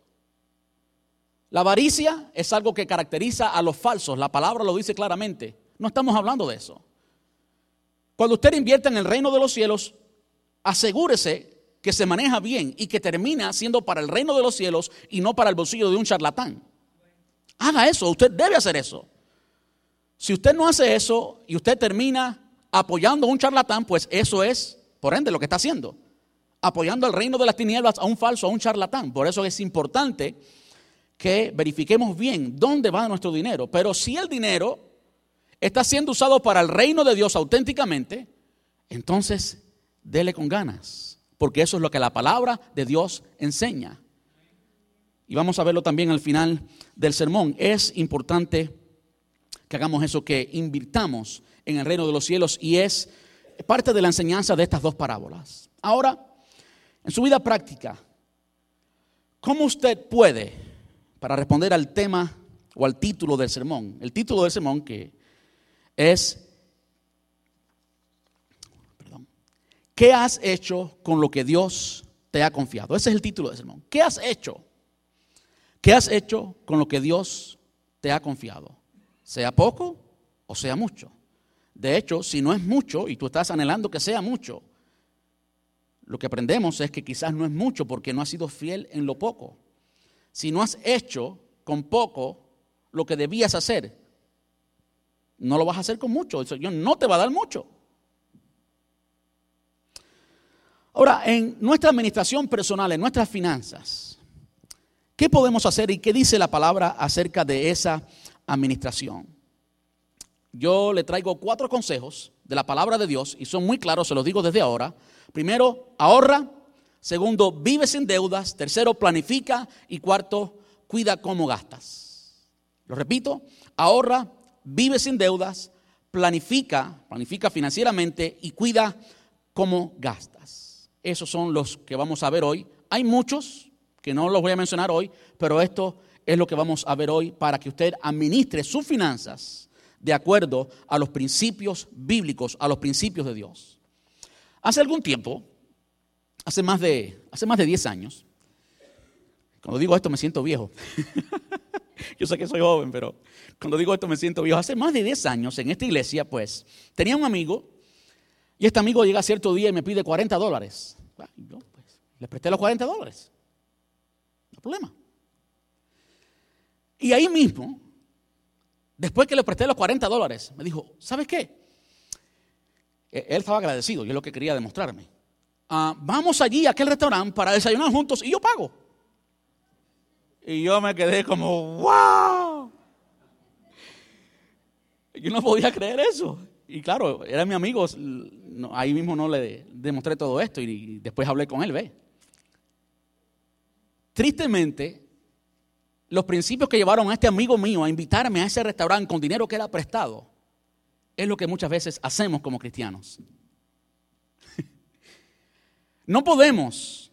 La avaricia es algo que caracteriza a los falsos. La palabra lo dice claramente. No estamos hablando de eso. Cuando usted invierte en el reino de los cielos, asegúrese que se maneja bien y que termina siendo para el reino de los cielos y no para el bolsillo de un charlatán. Haga eso, usted debe hacer eso. Si usted no hace eso y usted termina apoyando a un charlatán, pues eso es, por ende, lo que está haciendo. Apoyando al reino de las tinieblas a un falso, a un charlatán. Por eso es importante que verifiquemos bien dónde va nuestro dinero. Pero si el dinero está siendo usado para el reino de Dios auténticamente, entonces dele con ganas. Porque eso es lo que la palabra de Dios enseña. Y vamos a verlo también al final del sermón. Es importante que hagamos eso, que invirtamos en el reino de los cielos y es parte de la enseñanza de estas dos parábolas. Ahora, en su vida práctica, ¿cómo usted puede, para responder al tema o al título del sermón, el título del sermón que es, ¿qué has hecho con lo que Dios te ha confiado? Ese es el título del sermón. ¿Qué has hecho? ¿Qué has hecho con lo que Dios te ha confiado? sea poco o sea mucho. De hecho, si no es mucho y tú estás anhelando que sea mucho, lo que aprendemos es que quizás no es mucho porque no has sido fiel en lo poco. Si no has hecho con poco lo que debías hacer, no lo vas a hacer con mucho. El Señor no te va a dar mucho. Ahora, en nuestra administración personal, en nuestras finanzas, ¿qué podemos hacer y qué dice la palabra acerca de esa administración. Yo le traigo cuatro consejos de la palabra de Dios y son muy claros, se los digo desde ahora. Primero, ahorra. Segundo, vive sin deudas. Tercero, planifica. Y cuarto, cuida cómo gastas. Lo repito, ahorra, vive sin deudas, planifica, planifica financieramente y cuida cómo gastas. Esos son los que vamos a ver hoy. Hay muchos que no los voy a mencionar hoy, pero esto es lo que vamos a ver hoy para que usted administre sus finanzas de acuerdo a los principios bíblicos, a los principios de Dios. Hace algún tiempo, hace más de, hace más de 10 años, cuando digo esto me siento viejo. Yo sé que soy joven, pero cuando digo esto me siento viejo. Hace más de 10 años en esta iglesia, pues, tenía un amigo y este amigo llega cierto día y me pide 40 dólares. yo, pues, le presté los 40 dólares. No hay problema. Y ahí mismo, después que le presté los 40 dólares, me dijo, ¿sabes qué? E-, él estaba agradecido, y es lo que quería demostrarme. Ah, vamos allí a aquel restaurante para desayunar juntos y yo pago. Y yo me quedé como, wow. Yo no podía creer eso. Y claro, era mi amigo, ahí mismo no le demostré todo esto y después hablé con él, ve. Tristemente, los principios que llevaron a este amigo mío a invitarme a ese restaurante con dinero que era prestado, es lo que muchas veces hacemos como cristianos. No podemos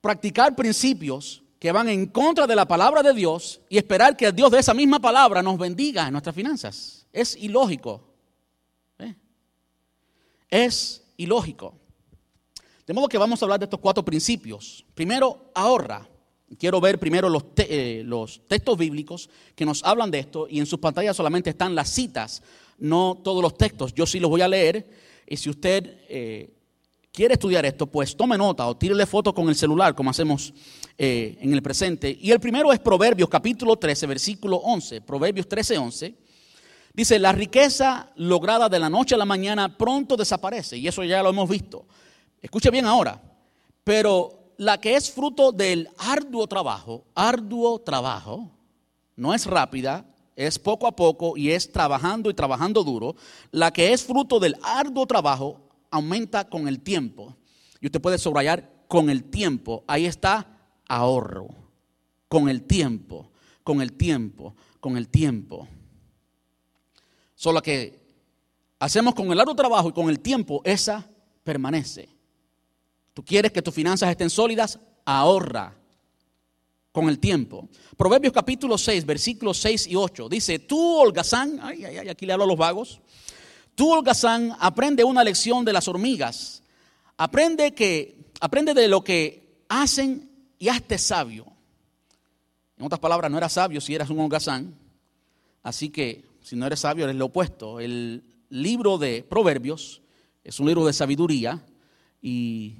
practicar principios que van en contra de la palabra de Dios y esperar que Dios de esa misma palabra nos bendiga en nuestras finanzas. Es ilógico. Es ilógico. De modo que vamos a hablar de estos cuatro principios. Primero, ahorra. Quiero ver primero los, eh, los, textos bíblicos que nos hablan de esto y en sus pantallas solamente están las citas, no todos los textos. Yo sí los voy a leer y si usted eh, quiere estudiar esto, pues tome nota o tírele foto con el celular como hacemos eh, en el presente. Y el primero es Proverbios capítulo 13, versículo 11. Proverbios 13, 11. Dice, la riqueza lograda de la noche a la mañana pronto desaparece y eso ya lo hemos visto. Escuche bien ahora, pero la que es fruto del arduo trabajo, arduo trabajo, no es rápida, es poco a poco y es trabajando y trabajando duro, la que es fruto del arduo trabajo aumenta con el tiempo. Y usted puede subrayar con el tiempo, ahí está ahorro, con el tiempo, con el tiempo, con el tiempo. Solo que hacemos con el arduo trabajo y con el tiempo, esa permanece. Tú quieres que tus finanzas estén sólidas, ahorra con el tiempo. Proverbios capítulo 6, versículos 6 y 8. Dice, tú holgazán, ay, ay, ay, aquí le hablo a los vagos. Tú holgazán, aprende una lección de las hormigas. Aprende, que, aprende de lo que hacen y hazte sabio. En otras palabras, no eras sabio si eras un holgazán. Así que si no eres sabio, eres lo opuesto. El libro de Proverbios es un libro de sabiduría y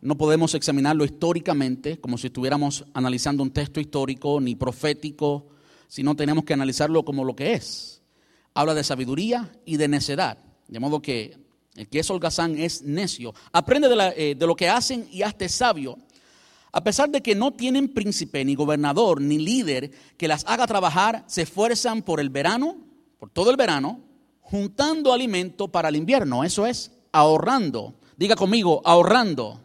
no podemos examinarlo históricamente como si estuviéramos analizando un texto histórico ni profético, sino tenemos que analizarlo como lo que es. Habla de sabiduría y de necedad, de modo que el que es holgazán es necio. Aprende de, eh, de lo que hacen y hazte sabio. A pesar de que no tienen príncipe, ni gobernador, ni líder que las haga trabajar, se esfuerzan por el verano, por todo el verano, juntando alimento para el invierno. Eso es ahorrando. Diga conmigo, ahorrando.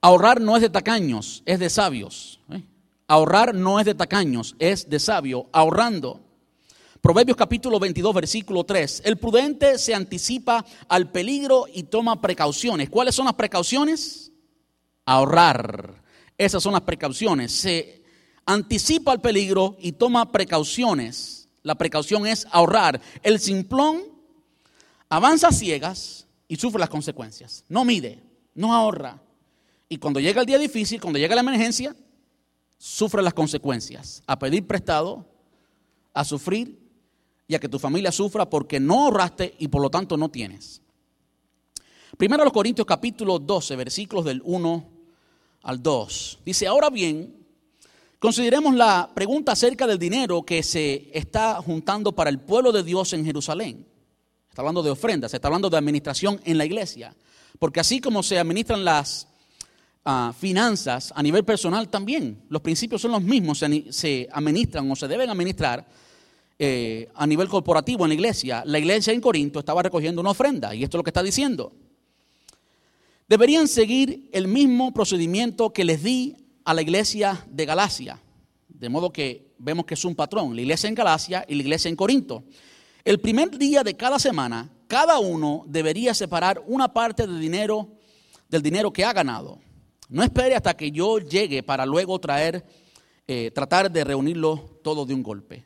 Ahorrar no es de tacaños, es de sabios. ¿eh? Ahorrar no es de tacaños, es de sabio, ahorrando. Proverbios capítulo 22, versículo 3. El prudente se anticipa al peligro y toma precauciones. ¿Cuáles son las precauciones? Ahorrar. Esas son las precauciones. Se anticipa al peligro y toma precauciones. La precaución es ahorrar. El simplón avanza ciegas y sufre las consecuencias. No mide, no ahorra. Y cuando llega el día difícil, cuando llega la emergencia, sufre las consecuencias. A pedir prestado, a sufrir y a que tu familia sufra porque no ahorraste y por lo tanto no tienes. Primero los Corintios capítulo 12, versículos del 1 al 2. Dice, ahora bien, consideremos la pregunta acerca del dinero que se está juntando para el pueblo de Dios en Jerusalén. Está hablando de ofrendas, está hablando de administración en la iglesia. Porque así como se administran las ah, finanzas a nivel personal también, los principios son los mismos, se, administran o se deben administrar eh, a nivel corporativo en la iglesia. La iglesia en Corinto estaba recogiendo una ofrenda y esto es lo que está diciendo. Deberían seguir el mismo procedimiento que les di a la iglesia de Galacia. De modo que vemos que es un patrón, la iglesia en Galacia y la iglesia en Corinto. El primer día de cada semana, cada uno debería separar una parte del dinero, del dinero que ha ganado. No espere hasta que yo llegue para luego traer, eh, tratar de reunirlo todo de un golpe.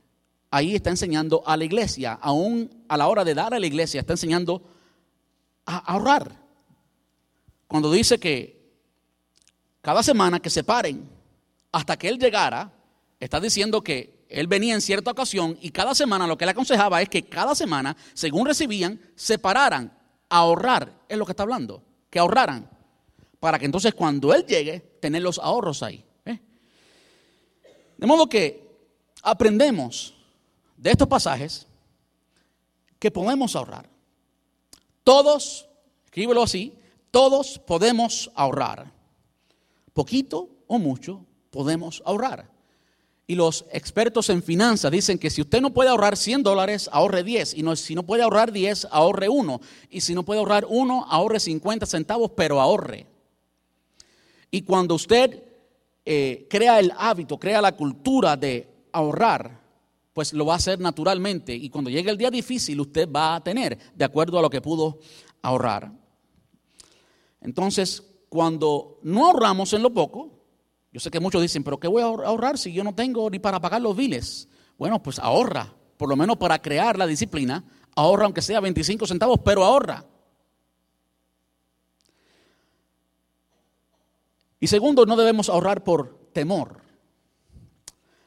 Ahí está enseñando a la iglesia, aún a la hora de dar a la iglesia, está enseñando a ahorrar. Cuando dice que cada semana que separen hasta que él llegara, está diciendo que él venía en cierta ocasión y cada semana lo que le aconsejaba es que cada semana, según recibían, separaran, ahorrar, es lo que está hablando, que ahorraran, para que entonces cuando él llegue, tener los ahorros ahí. ¿eh? De modo que aprendemos de estos pasajes que podemos ahorrar. Todos, escríbelo así, todos podemos ahorrar. Poquito o mucho podemos ahorrar. Y los expertos en finanzas dicen que si usted no puede ahorrar 100 dólares, ahorre 10. Y no, si no puede ahorrar 10, ahorre 1. Y si no puede ahorrar 1, ahorre 50 centavos, pero ahorre. Y cuando usted eh, crea el hábito, crea la cultura de ahorrar, pues lo va a hacer naturalmente. Y cuando llegue el día difícil, usted va a tener, de acuerdo a lo que pudo ahorrar. Entonces, cuando no ahorramos en lo poco, yo sé que muchos dicen, pero ¿qué voy a ahorrar si yo no tengo ni para pagar los biles? Bueno, pues ahorra, por lo menos para crear la disciplina, ahorra aunque sea 25 centavos, pero ahorra. Y segundo, no debemos ahorrar por temor.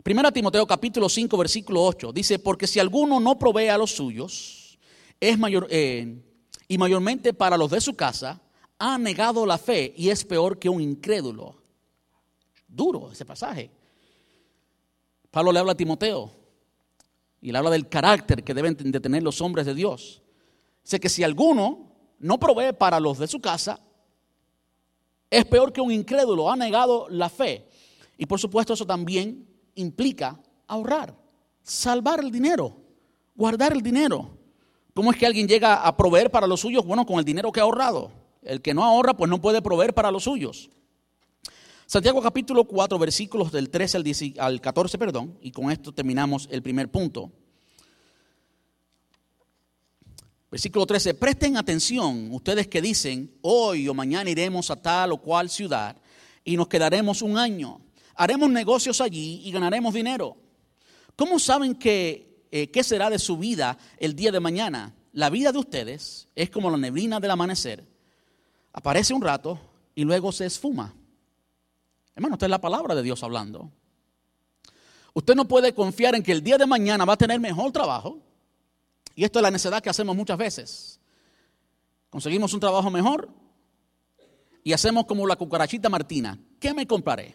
Primera Timoteo capítulo 5 versículo 8 dice, porque si alguno no provee a los suyos, es mayor, eh, y mayormente para los de su casa, ha negado la fe y es peor que un incrédulo duro ese pasaje. Pablo le habla a Timoteo y le habla del carácter que deben de tener los hombres de Dios. Dice que si alguno no provee para los de su casa, es peor que un incrédulo, ha negado la fe. Y por supuesto eso también implica ahorrar, salvar el dinero, guardar el dinero. ¿Cómo es que alguien llega a proveer para los suyos? Bueno, con el dinero que ha ahorrado. El que no ahorra, pues no puede proveer para los suyos. Santiago capítulo 4, versículos del 13 al, 14, perdón, y con esto terminamos el primer punto. Versículo 13, presten atención ustedes que dicen, hoy o mañana iremos a tal o cual ciudad y nos quedaremos un año, haremos negocios allí y ganaremos dinero. ¿Cómo saben que, eh, qué será de su vida el día de mañana? La vida de ustedes es como la neblina del amanecer. Aparece un rato y luego se esfuma. Hermano, esta es la palabra de Dios hablando. Usted no puede confiar en que el día de mañana va a tener mejor trabajo. Y esto es la necedad que hacemos muchas veces. Conseguimos un trabajo mejor y hacemos como la cucarachita Martina. ¿Qué me compraré?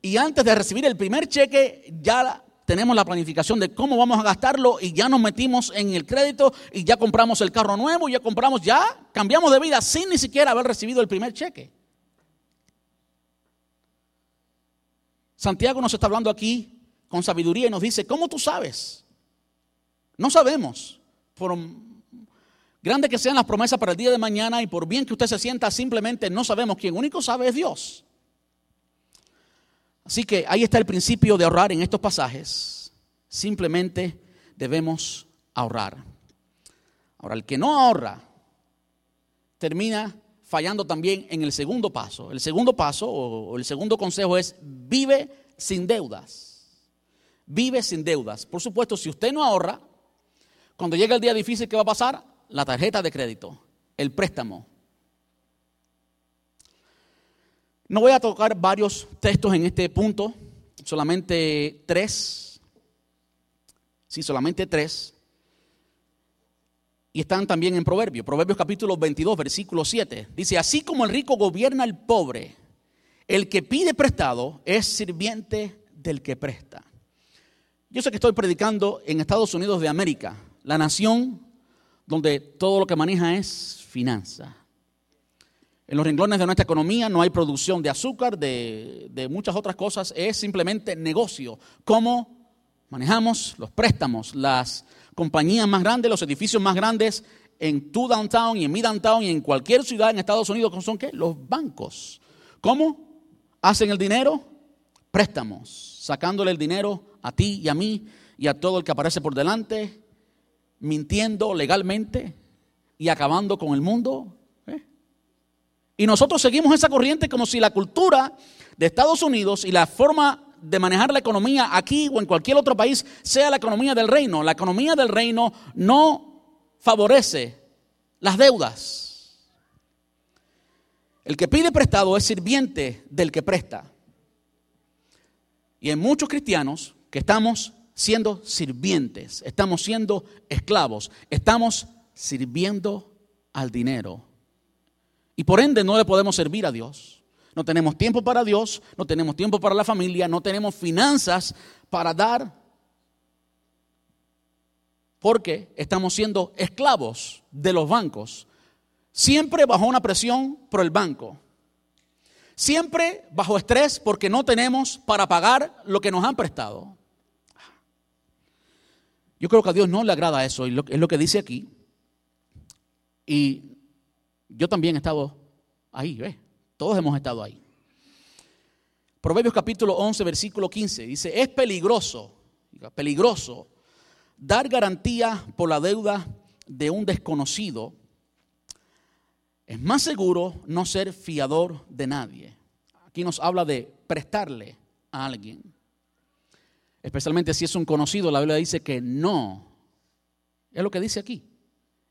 Y antes de recibir el primer cheque, ya tenemos la planificación de cómo vamos a gastarlo y ya nos metimos en el crédito y ya compramos el carro nuevo, ya compramos, ya cambiamos de vida sin ni siquiera haber recibido el primer cheque. Santiago nos está hablando aquí con sabiduría y nos dice, ¿cómo tú sabes? No sabemos. Por grande que sean las promesas para el día de mañana y por bien que usted se sienta, simplemente no sabemos. Quien único sabe es Dios. Así que ahí está el principio de ahorrar en estos pasajes. Simplemente debemos ahorrar. Ahora, el que no ahorra termina fallando también en el segundo paso. El segundo paso o el segundo consejo es vive sin deudas. Vive sin deudas. Por supuesto, si usted no ahorra, cuando llega el día difícil, ¿qué va a pasar? La tarjeta de crédito, el préstamo, No voy a tocar varios textos en este punto, solamente tres. Sí, solamente tres. Y están también en Proverbios. Proverbios capítulo 22, versículo 7. Dice, así como el rico gobierna al pobre, el que pide prestado es sirviente del que presta. Yo sé que estoy predicando en Estados Unidos de América, la nación donde todo lo que maneja es finanza. En los renglones de nuestra economía no hay producción de azúcar, de, muchas otras cosas, es simplemente negocio. Cómo manejamos los préstamos, las compañías más grandes, los edificios más grandes en tu downtown y en mi downtown y en cualquier ciudad en Estados Unidos, son qué? Los bancos. ¿Cómo hacen el dinero? Préstamos, sacándole el dinero a ti y a mí y a todo el que aparece por delante, mintiendo legalmente y acabando con el mundo y nosotros seguimos esa corriente como si la cultura de Estados Unidos y la forma de manejar la economía aquí o en cualquier otro país sea la economía del reino. La economía del reino no favorece las deudas. El que pide prestado es sirviente del que presta. Y hay muchos cristianos que estamos siendo sirvientes, estamos siendo esclavos, estamos sirviendo al dinero y por ende no le podemos servir a Dios. No tenemos tiempo para Dios, no tenemos tiempo para la familia, no tenemos finanzas para dar. Porque estamos siendo esclavos de los bancos. Siempre bajo una presión por el banco. Siempre bajo estrés porque no tenemos para pagar lo que nos han prestado. Yo creo que a Dios no le agrada eso, es lo que dice aquí. Y yo también he estado ahí, ¿ves? Todos hemos estado ahí. Proverbios capítulo 11, versículo 15, dice, es peligroso, peligroso, dar garantía por la deuda de un desconocido. Es más seguro no ser fiador de nadie. Aquí nos habla de prestarle a alguien. Especialmente si es un conocido, la Biblia dice que no. Es lo que dice aquí.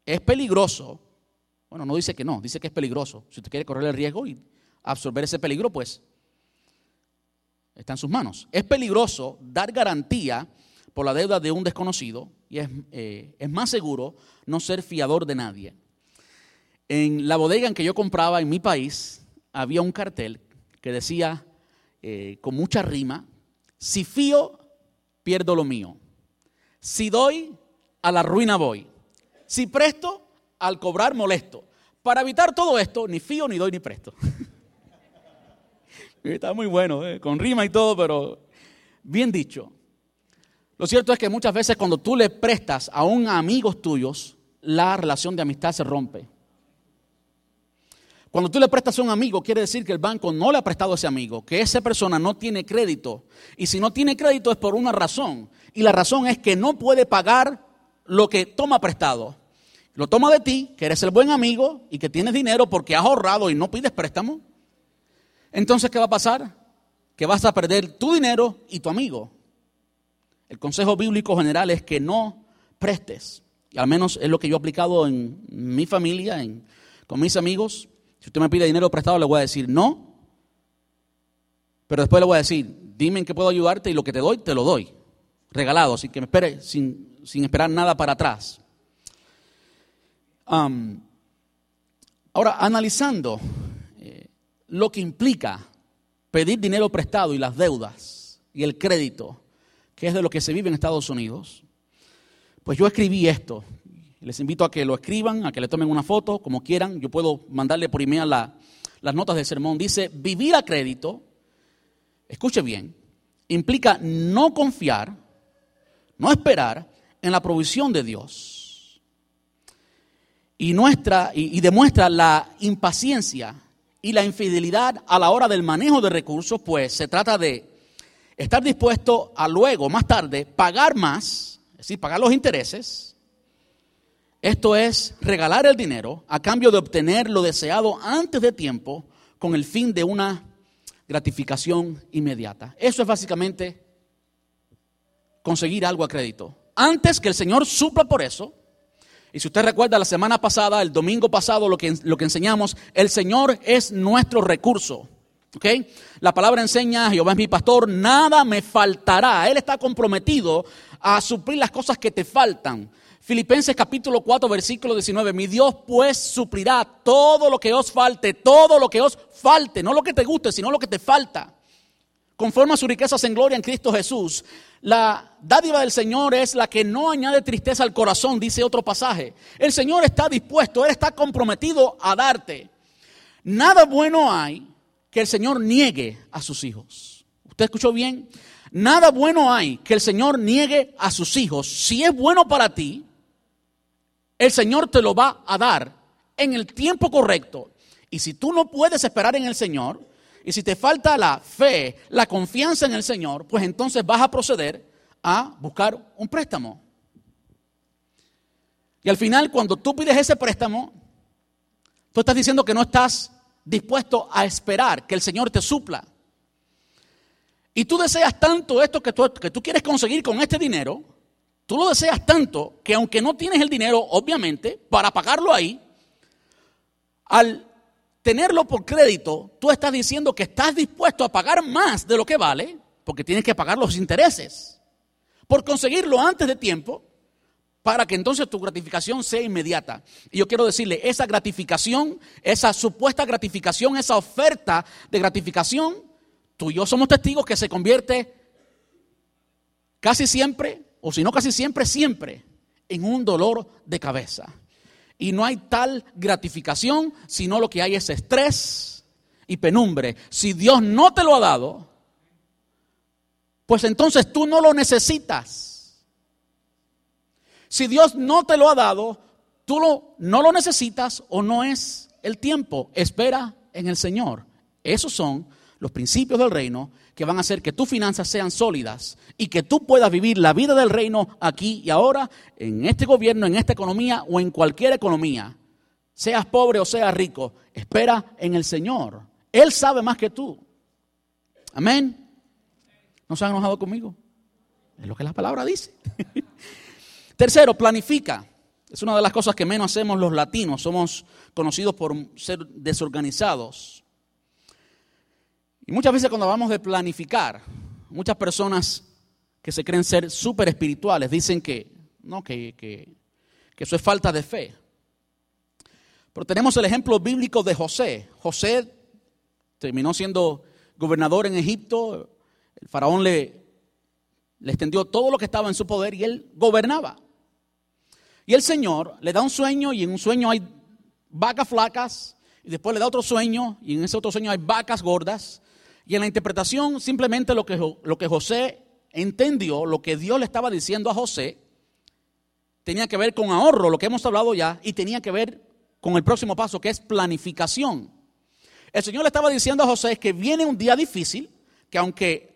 Es peligroso bueno, no dice que no, dice que es peligroso. Si usted quiere correr el riesgo y absorber ese peligro, pues está en sus manos. Es peligroso dar garantía por la deuda de un desconocido y es, eh, es más seguro no ser fiador de nadie. En la bodega en que yo compraba en mi país había un cartel que decía eh, con mucha rima, si fío, pierdo lo mío. Si doy, a la ruina voy. Si presto, al cobrar molesto. Para evitar todo esto, ni fío, ni doy, ni presto. Está muy bueno, ¿eh? con rima y todo, pero bien dicho. Lo cierto es que muchas veces cuando tú le prestas a un amigos tuyos, la relación de amistad se rompe. Cuando tú le prestas a un amigo, quiere decir que el banco no le ha prestado a ese amigo, que esa persona no tiene crédito. Y si no tiene crédito es por una razón. Y la razón es que no puede pagar lo que toma prestado. Lo toma de ti, que eres el buen amigo y que tienes dinero porque has ahorrado y no pides préstamo. Entonces, ¿qué va a pasar? Que vas a perder tu dinero y tu amigo. El consejo bíblico general es que no prestes. Y al menos es lo que yo he aplicado en mi familia, con mis amigos. Si usted me pide dinero prestado, le voy a decir no. Pero después le voy a decir, dime en qué puedo ayudarte y lo que te doy, te lo doy. Regalado, sin que me espere, sin, sin esperar nada para atrás. Ahora, analizando eh, lo que implica pedir dinero prestado y las deudas y el crédito, que es de lo que se vive en Estados Unidos, pues yo escribí esto. Les invito a que lo escriban, a que le tomen una foto, como quieran. Yo puedo mandarle por email las notas del sermón. Dice, vivir a crédito, escuche bien, implica no confiar, no esperar en la provisión de Dios. Y, nuestra, y, y demuestra la impaciencia y la infidelidad a la hora del manejo de recursos, pues se trata de estar dispuesto a luego, más tarde, pagar más, es decir, pagar los intereses, esto es regalar el dinero a cambio de obtener lo deseado antes de tiempo con el fin de una gratificación inmediata. Eso es básicamente conseguir algo a crédito. Antes que el Señor supla por eso, y si usted recuerda la semana pasada, el domingo pasado, lo que, lo que enseñamos, el Señor es nuestro recurso. ¿Okay? La palabra enseña, Jehová es mi pastor, nada me faltará. Él está comprometido a suplir las cosas que te faltan. Filipenses capítulo 4, versículo 19. Mi Dios pues suplirá todo lo que os falte, todo lo que os falte, no lo que te guste, sino lo que te falta. Conforme a sus riquezas en gloria en Cristo Jesús. La dádiva del Señor es la que no añade tristeza al corazón, dice otro pasaje. El Señor está dispuesto, Él está comprometido a darte. Nada bueno hay que el Señor niegue a sus hijos. ¿Usted escuchó bien? Nada bueno hay que el Señor niegue a sus hijos. Si es bueno para ti, el Señor te lo va a dar en el tiempo correcto. Y si tú no puedes esperar en el Señor, y si te falta la fe, la confianza en el Señor, pues entonces vas a proceder a buscar un préstamo. Y al final, cuando tú pides ese préstamo, tú estás diciendo que no estás dispuesto a esperar que el Señor te supla. Y tú deseas tanto esto que tú, que tú quieres conseguir con este dinero, Tú lo deseas tanto que aunque no tienes el dinero, obviamente, para pagarlo ahí, al tenerlo por crédito, tú estás diciendo que estás dispuesto a pagar más de lo que vale, porque tienes que pagar los intereses, por conseguirlo antes de tiempo, para que entonces tu gratificación sea inmediata. Y yo quiero decirle, esa gratificación, esa supuesta gratificación, esa oferta de gratificación, tú y yo somos testigos que se convierte casi siempre o si no casi siempre, siempre, en un dolor de cabeza. Y no hay tal gratificación, sino lo que hay es estrés y penumbre. Si Dios no te lo ha dado, pues entonces tú no lo necesitas. Si Dios no te lo ha dado, tú no lo necesitas o no es el tiempo. Espera en el Señor. Esos son los principios del reino que van a hacer que tus finanzas sean sólidas y que tú puedas vivir la vida del reino aquí y ahora, en este gobierno, en esta economía o en cualquier economía. Seas pobre o seas rico, espera en el Señor. Él sabe más que tú. Amén. ¿No se han enojado conmigo? Es lo que la palabra dice. Tercero, planifica. Es una de las cosas que menos hacemos los latinos. Somos conocidos por ser desorganizados. Y muchas veces cuando hablamos de planificar, muchas personas que se creen ser súper espirituales dicen que, no, que, que, que eso es falta de fe. Pero tenemos el ejemplo bíblico de José. José terminó siendo gobernador en Egipto. El faraón le, le extendió todo lo que estaba en su poder y él gobernaba. Y el Señor le da un sueño y en un sueño hay vacas flacas y después le da otro sueño y en ese otro sueño hay vacas gordas y en la interpretación simplemente lo que, lo que José entendió, lo que Dios le estaba diciendo a José, tenía que ver con ahorro, lo que hemos hablado ya, y tenía que ver con el próximo paso, que es planificación. El Señor le estaba diciendo a José que viene un día difícil, que aunque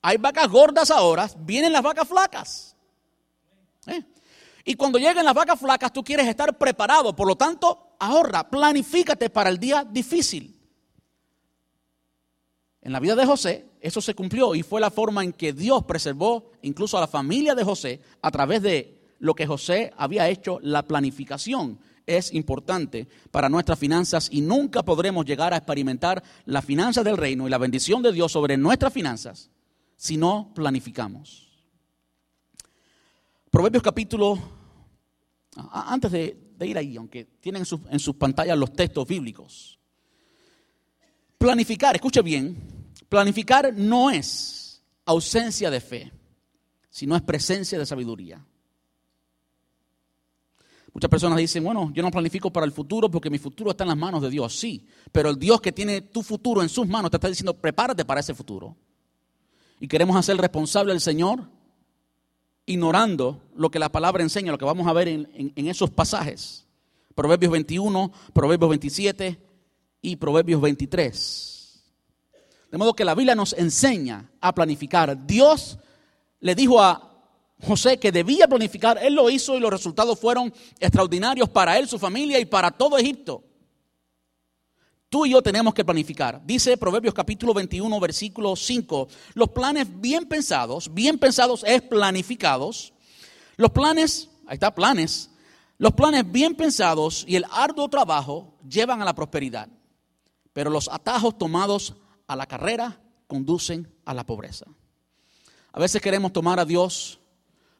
hay vacas gordas ahora, vienen las vacas flacas. ¿Eh? Y cuando lleguen las vacas flacas, tú quieres estar preparado, por lo tanto, ahorra, planifícate para el día difícil. En la vida de José, eso se cumplió y fue la forma en que Dios preservó incluso a la familia de José a través de lo que José había hecho, la planificación es importante para nuestras finanzas y nunca podremos llegar a experimentar la finanza del reino y la bendición de Dios sobre nuestras finanzas si no planificamos. Proverbios capítulo, antes de, ir ahí, aunque tienen en sus pantallas los textos bíblicos, planificar, escuche bien, planificar no es ausencia de fe, sino es presencia de sabiduría. Muchas personas dicen, bueno, yo no planifico para el futuro porque mi futuro está en las manos de Dios. Sí, pero el Dios que tiene tu futuro en sus manos te está diciendo, prepárate para ese futuro. Y queremos hacer responsable al Señor, ignorando lo que la palabra enseña, lo que vamos a ver en, en esos pasajes. Proverbios 21, Proverbios 27 y Proverbios 23. De modo que la Biblia nos enseña a planificar. Dios le dijo a José que debía planificar, él lo hizo y los resultados fueron extraordinarios para él, su familia y para todo Egipto. Tú y yo tenemos que planificar. Dice Proverbios capítulo 21, versículo 5, los planes bien pensados, bien pensados es planificados. Los planes, ahí está, planes. Los planes bien pensados y el arduo trabajo llevan a la prosperidad, pero los atajos tomados a la carrera conducen a la pobreza. A veces queremos tomar a Dios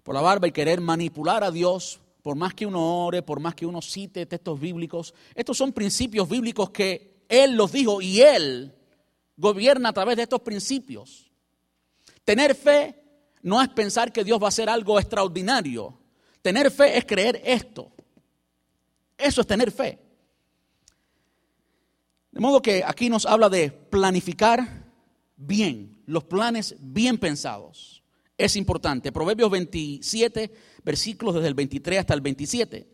por la barba y querer manipular a Dios, por más que uno ore, por más que uno cite textos bíblicos. Estos son principios bíblicos que Él los dijo y Él gobierna a través de estos principios. Tener fe no es pensar que Dios va a hacer algo extraordinario. Tener fe es creer esto. Eso es tener fe. De modo que aquí nos habla de planificar bien, los planes bien pensados es importante. Proverbios 27, versículos desde el 23 hasta el 27.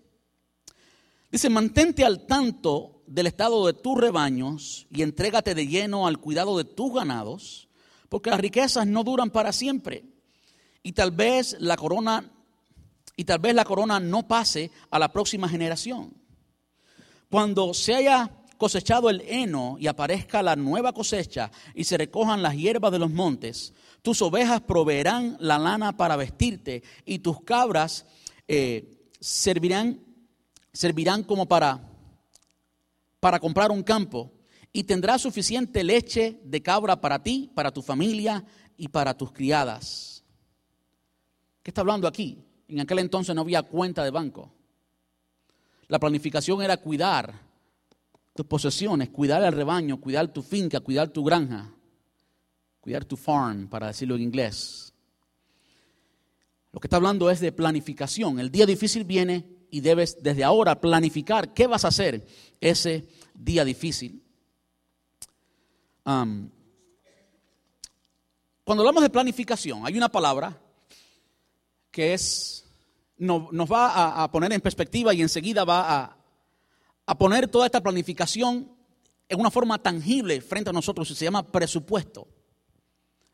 Dice, mantente al tanto del estado de tus rebaños y entrégate de lleno al cuidado de tus ganados, porque las riquezas no duran para siempre. Y tal vez la corona y tal vez la corona no pase a la próxima generación. Cuando se haya cosechado el heno y aparezca la nueva cosecha y se recojan las hierbas de los montes, tus ovejas proveerán la lana para vestirte y tus cabras eh, servirán, servirán como para, para comprar un campo y tendrás suficiente leche de cabra para ti, para tu familia y para tus criadas. ¿Qué está hablando aquí? En aquel entonces no había cuenta de banco. La planificación era cuidar tus posesiones, cuidar el rebaño, cuidar tu finca, cuidar tu granja cuidar tu farm, para decirlo en inglés. Lo que está hablando es de planificación. El día difícil viene y debes desde ahora planificar qué vas a hacer ese día difícil. cuando hablamos de planificación, hay una palabra que es, nos va a, poner en perspectiva y enseguida va a, a poner toda esta planificación en una forma tangible frente a nosotros se llama presupuesto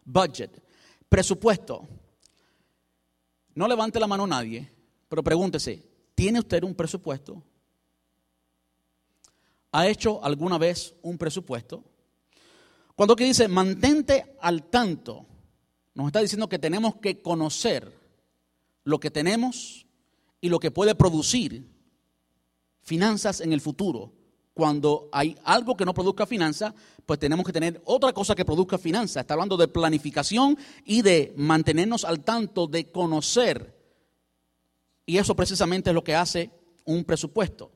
budget, presupuesto. No levante la mano nadie, pero pregúntese, ¿tiene usted un presupuesto? ¿Ha hecho alguna vez un presupuesto? Cuando que dice mantente al tanto, nos está diciendo que tenemos que conocer lo que tenemos y lo que puede producir finanzas en el futuro cuando hay algo que no produzca finanza, pues tenemos que tener otra cosa que produzca finanza. Está hablando de planificación y de mantenernos al tanto, de conocer. Y eso precisamente es lo que hace un presupuesto.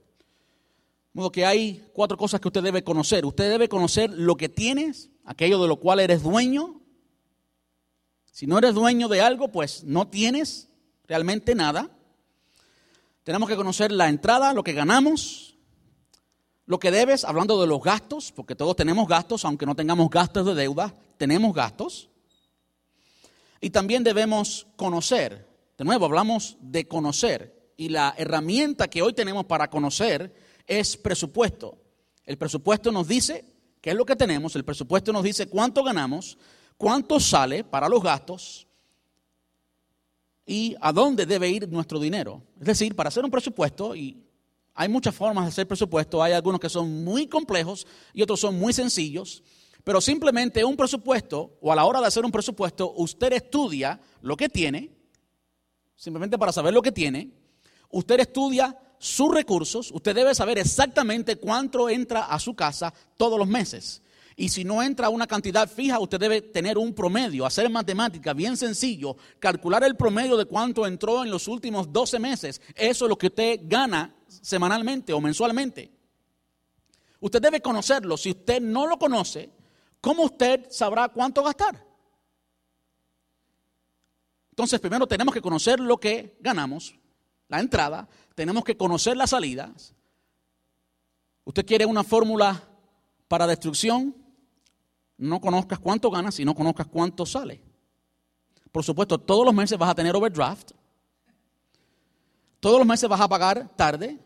De modo que hay cuatro cosas que usted debe conocer. Usted debe conocer lo que tienes, aquello de lo cual eres dueño. Si no eres dueño de algo, pues no tienes realmente nada. Tenemos que conocer la entrada, lo que ganamos, lo que debes, hablando de los gastos, porque todos tenemos gastos, aunque no tengamos gastos de deuda, tenemos gastos. Y también debemos conocer, de nuevo hablamos de conocer, y la herramienta que hoy tenemos para conocer es presupuesto. El presupuesto nos dice qué es lo que tenemos, el presupuesto nos dice cuánto ganamos, cuánto sale para los gastos y a dónde debe ir nuestro dinero. Es decir, para hacer un presupuesto, y hay muchas formas de hacer presupuesto, hay algunos que son muy complejos y otros son muy sencillos, pero simplemente un presupuesto o a la hora de hacer un presupuesto, usted estudia lo que tiene, simplemente para saber lo que tiene, usted estudia sus recursos, usted debe saber exactamente cuánto entra a su casa todos los meses. Y si no entra una cantidad fija, usted debe tener un promedio, hacer matemática bien sencillo, calcular el promedio de cuánto entró en los últimos 12 meses. Eso es lo que usted gana semanalmente o mensualmente. Usted debe conocerlo. Si usted no lo conoce, ¿cómo usted sabrá cuánto gastar? Entonces, primero tenemos que conocer lo que ganamos, la entrada, tenemos que conocer las salidas. Usted quiere una fórmula para destrucción, no conozcas cuánto ganas y no conozcas cuánto sale. Por supuesto, todos los meses vas a tener overdraft. Todos los meses vas a pagar tarde.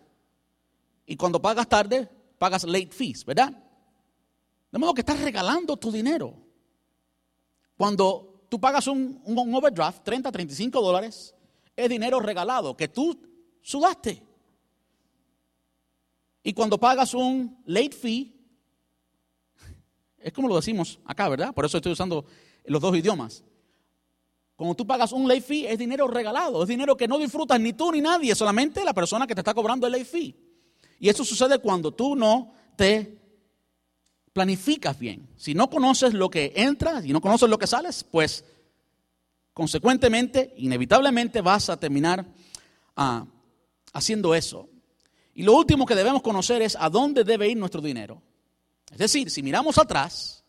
Y cuando pagas tarde, pagas late fees, ¿verdad? De modo que estás regalando tu dinero. Cuando tú pagas un, un overdraft, 30, 35 dólares, es dinero regalado que tú sudaste. Y cuando pagas un late fee, es como lo decimos acá, ¿verdad? Por eso estoy usando los dos idiomas. Cuando tú pagas un late fee, es dinero regalado, es dinero que no disfrutas ni tú ni nadie, solamente la persona que te está cobrando el late fee. Y eso sucede cuando tú no te planificas bien. Si no conoces lo que entra y no conoces lo que sales, pues consecuentemente, inevitablemente vas a terminar ah, haciendo eso. Y lo último que debemos conocer es a dónde debe ir nuestro dinero. Es decir, si miramos atrás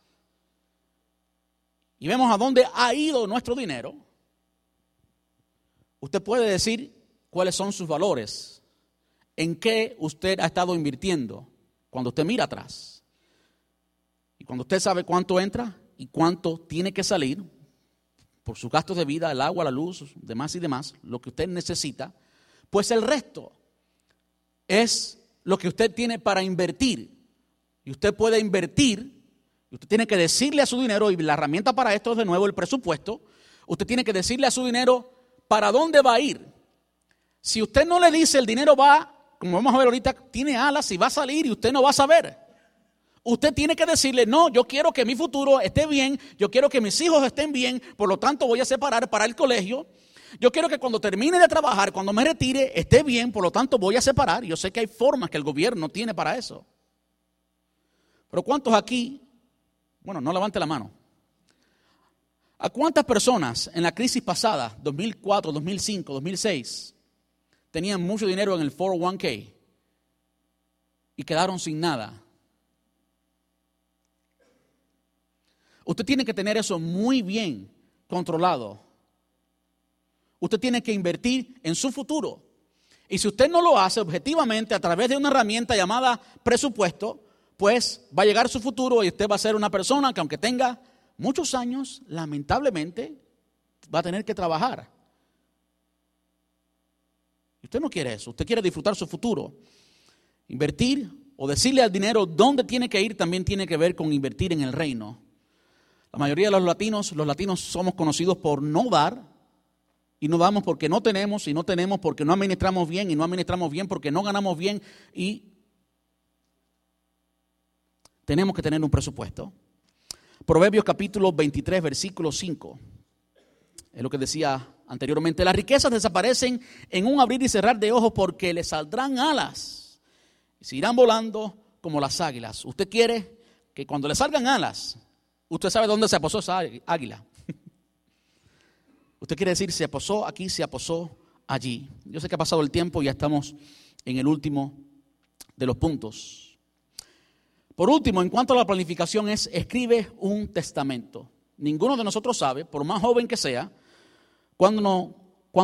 y vemos a dónde ha ido nuestro dinero, usted puede decir cuáles son sus valores, en qué usted ha estado invirtiendo cuando usted mira atrás. Y cuando usted sabe cuánto entra y cuánto tiene que salir por sus gastos de vida, el agua, la luz, demás y demás, lo que usted necesita, pues el resto es lo que usted tiene para invertir y usted puede invertir, y usted tiene que decirle a su dinero, y la herramienta para esto es de nuevo el presupuesto, usted tiene que decirle a su dinero para dónde va a ir. Si usted no le dice el dinero va, como vamos a ver ahorita, tiene alas y va a salir y usted no va a saber. Usted tiene que decirle, no, yo quiero que mi futuro esté bien, yo quiero que mis hijos estén bien, por lo tanto voy a separar para el colegio. Yo quiero que cuando termine de trabajar, cuando me retire, esté bien, por lo tanto voy a separar. Yo sé que hay formas que el gobierno tiene para eso. Pero ¿cuántos aquí, bueno, no levante la mano, ¿a cuántas personas en la crisis pasada, 2004, 2005, 2006, tenían mucho dinero en el 401k y quedaron sin nada? Usted tiene que tener eso muy bien controlado. Usted tiene que invertir en su futuro. Y si usted no lo hace objetivamente a través de una herramienta llamada presupuesto, pues va a llegar su futuro y usted va a ser una persona que aunque tenga muchos años, lamentablemente va a tener que trabajar. Usted no quiere eso, usted quiere disfrutar su futuro. Invertir o decirle al dinero dónde tiene que ir también tiene que ver con invertir en el reino. La mayoría de los latinos, los latinos somos conocidos por no dar y no damos porque no tenemos y no tenemos porque no administramos bien y no administramos bien porque no ganamos bien y tenemos que tener un presupuesto. Proverbios capítulo 23, versículo 5. Es lo que decía anteriormente. Las riquezas desaparecen en un abrir y cerrar de ojos porque le saldrán alas y se irán volando como las águilas. Usted quiere que cuando le salgan alas, usted sabe dónde se aposó esa águila. Usted quiere decir, se aposó aquí, se aposó allí. Yo sé que ha pasado el tiempo y ya estamos en el último de los puntos. Por último, en cuanto a la planificación es, escribe un testamento. Ninguno de nosotros sabe, por más joven que sea, cuando,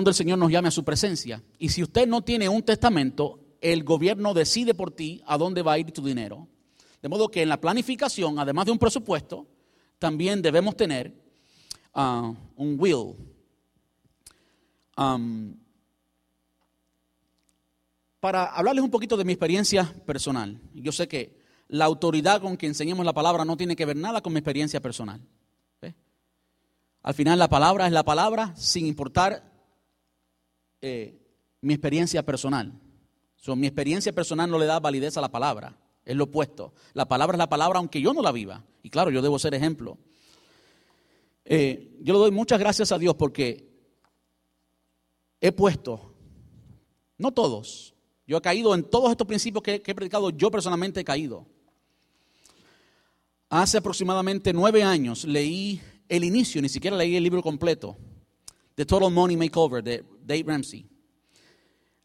el Señor nos llame a su presencia. Y si usted no tiene un testamento, el gobierno decide por ti a dónde va a ir tu dinero. De modo que en la planificación, además de un presupuesto, también debemos tener ah, un will. para hablarles un poquito de mi experiencia personal. Yo sé que la autoridad con que enseñemos la palabra no tiene que ver nada con mi experiencia personal. Al final la palabra es la palabra sin importar eh, mi experiencia personal. mi experiencia personal no le da validez a la palabra, es lo opuesto. La palabra es la palabra aunque yo no la viva. Y claro, yo debo ser ejemplo. Eh, yo le doy muchas gracias a Dios porque he puesto, no todos, Yo he caído en todos estos principios que, que he predicado, yo personalmente he caído. Hace aproximadamente nueve años leí el inicio, ni siquiera leí el libro completo, The Total Money Makeover de Dave Ramsey.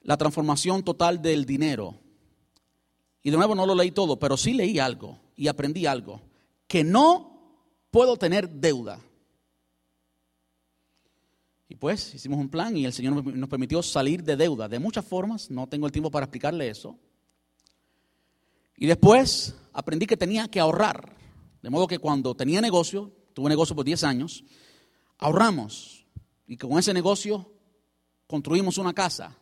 La transformación total del dinero. Y de nuevo no lo leí todo, pero sí leí algo y aprendí algo. Que no puedo tener deuda. Y pues hicimos un plan y el Señor nos permitió salir de deuda de muchas formas. No tengo el tiempo para explicarle eso. Y después aprendí que tenía que ahorrar. De modo que cuando tenía negocio, tuve negocio por 10 años, ahorramos. Y con ese negocio construimos una casa.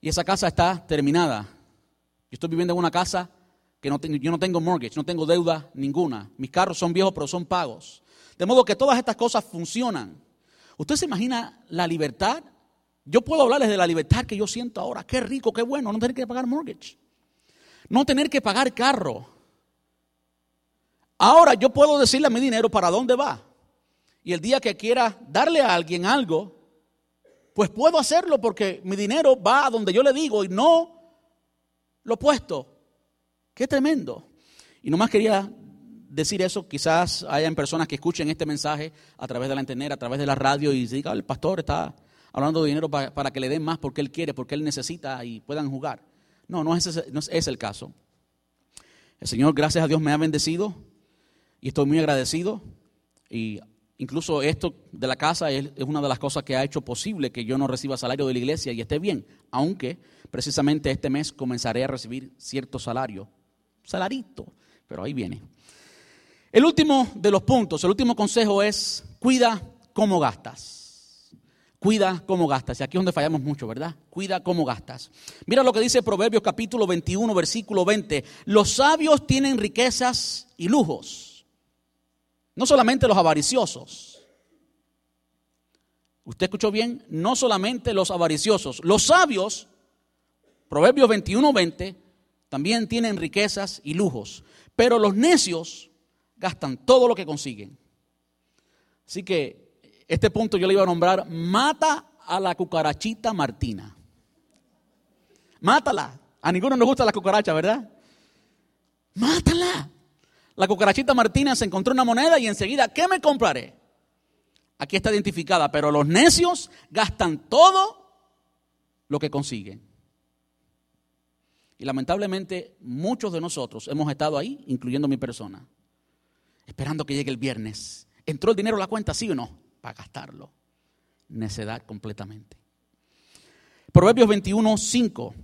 Y esa casa está terminada. Yo estoy viviendo en una casa que no yo no tengo mortgage, no tengo deuda ninguna. Mis carros son viejos, pero son pagos. De modo que todas estas cosas funcionan. ¿Usted se imagina la libertad? Yo puedo hablarles de la libertad que yo siento ahora. Qué rico, qué bueno, no tener que pagar mortgage. No tener que pagar carro. Ahora yo puedo decirle a mi dinero para dónde va. Y el día que quiera darle a alguien algo, pues puedo hacerlo porque mi dinero va a donde yo le digo y no lo puesto. Qué tremendo. Y nomás quería decir eso, quizás hayan personas que escuchen este mensaje a través de la internet, a través de la radio y digan, el pastor está hablando de dinero para, que le den más porque él quiere, porque él necesita y puedan jugar. No, no es, ese, no es el caso. El Señor, gracias a Dios, me ha bendecido y estoy muy agradecido. Y incluso esto de la casa es, una de las cosas que ha hecho posible que yo no reciba salario de la iglesia y esté bien, aunque precisamente este mes comenzaré a recibir cierto salario, salarito, pero ahí viene. El último de los puntos, el último consejo es cuida cómo gastas. Cuida cómo gastas. Y aquí es donde fallamos mucho, ¿verdad? Cuida cómo gastas. Mira lo que dice Proverbios capítulo 21, versículo 20. Los sabios tienen riquezas y lujos no solamente los avariciosos. ¿Usted escuchó bien? No solamente los avariciosos. Los sabios, Proverbios 21, 20, también tienen riquezas y lujos. Pero los necios gastan todo lo que consiguen. Así que este punto yo le iba a nombrar, mata a la cucarachita Martina. Mátala. A ninguno nos gusta la cucaracha, ¿verdad? Mátala. La cucarachita Martina se encontró una moneda y enseguida, ¿qué me compraré? Aquí está identificada, pero los necios gastan todo lo que consiguen. Y lamentablemente muchos de nosotros hemos estado ahí, incluyendo mi persona, esperando que llegue el viernes. ¿Entró el dinero a la cuenta, sí o no? Para gastarlo. Necedad completamente. Proverbios 21, 5.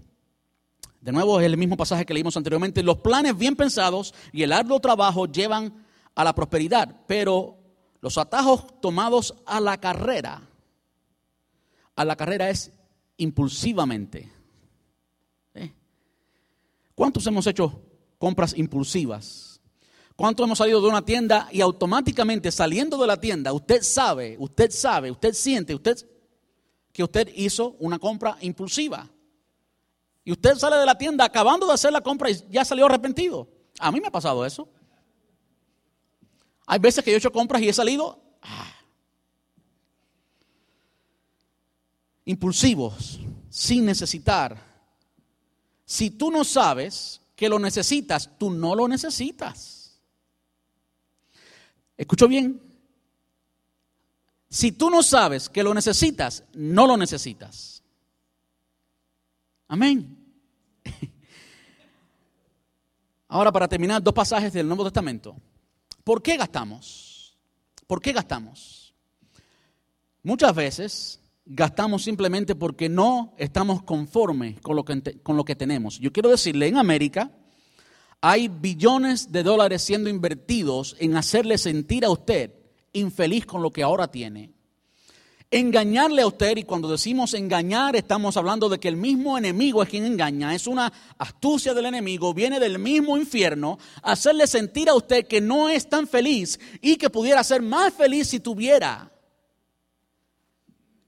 De nuevo es el mismo pasaje que leímos anteriormente. Los planes bien pensados y el arduo trabajo llevan a la prosperidad, pero los atajos tomados a la carrera, a la carrera es impulsivamente. ¿Eh? ¿Cuántos hemos hecho compras impulsivas? ¿Cuántos hemos salido de una tienda y automáticamente saliendo de la tienda, usted sabe, usted sabe, usted siente, usted que usted hizo una compra impulsiva? Y usted sale de la tienda acabando de hacer la compra y ya salió arrepentido. A mí me ha pasado eso. Hay veces que yo he hecho compras y he salido ah, impulsivos, sin necesitar. Si tú no sabes que lo necesitas, tú no lo necesitas. ¿Escucho bien? Si tú no sabes que lo necesitas, no lo necesitas. Amén. Ahora, para terminar, dos pasajes del Nuevo Testamento. ¿Por qué gastamos? ¿Por qué gastamos? Muchas veces gastamos simplemente porque no estamos conformes con lo que, con lo que tenemos. Yo quiero decirle, en América hay billones de dólares siendo invertidos en hacerle sentir a usted infeliz con lo que ahora tiene engañarle a usted, y cuando decimos engañar estamos hablando de que el mismo enemigo es quien engaña, es una astucia del enemigo, viene del mismo infierno, hacerle sentir a usted que no es tan feliz y que pudiera ser más feliz si tuviera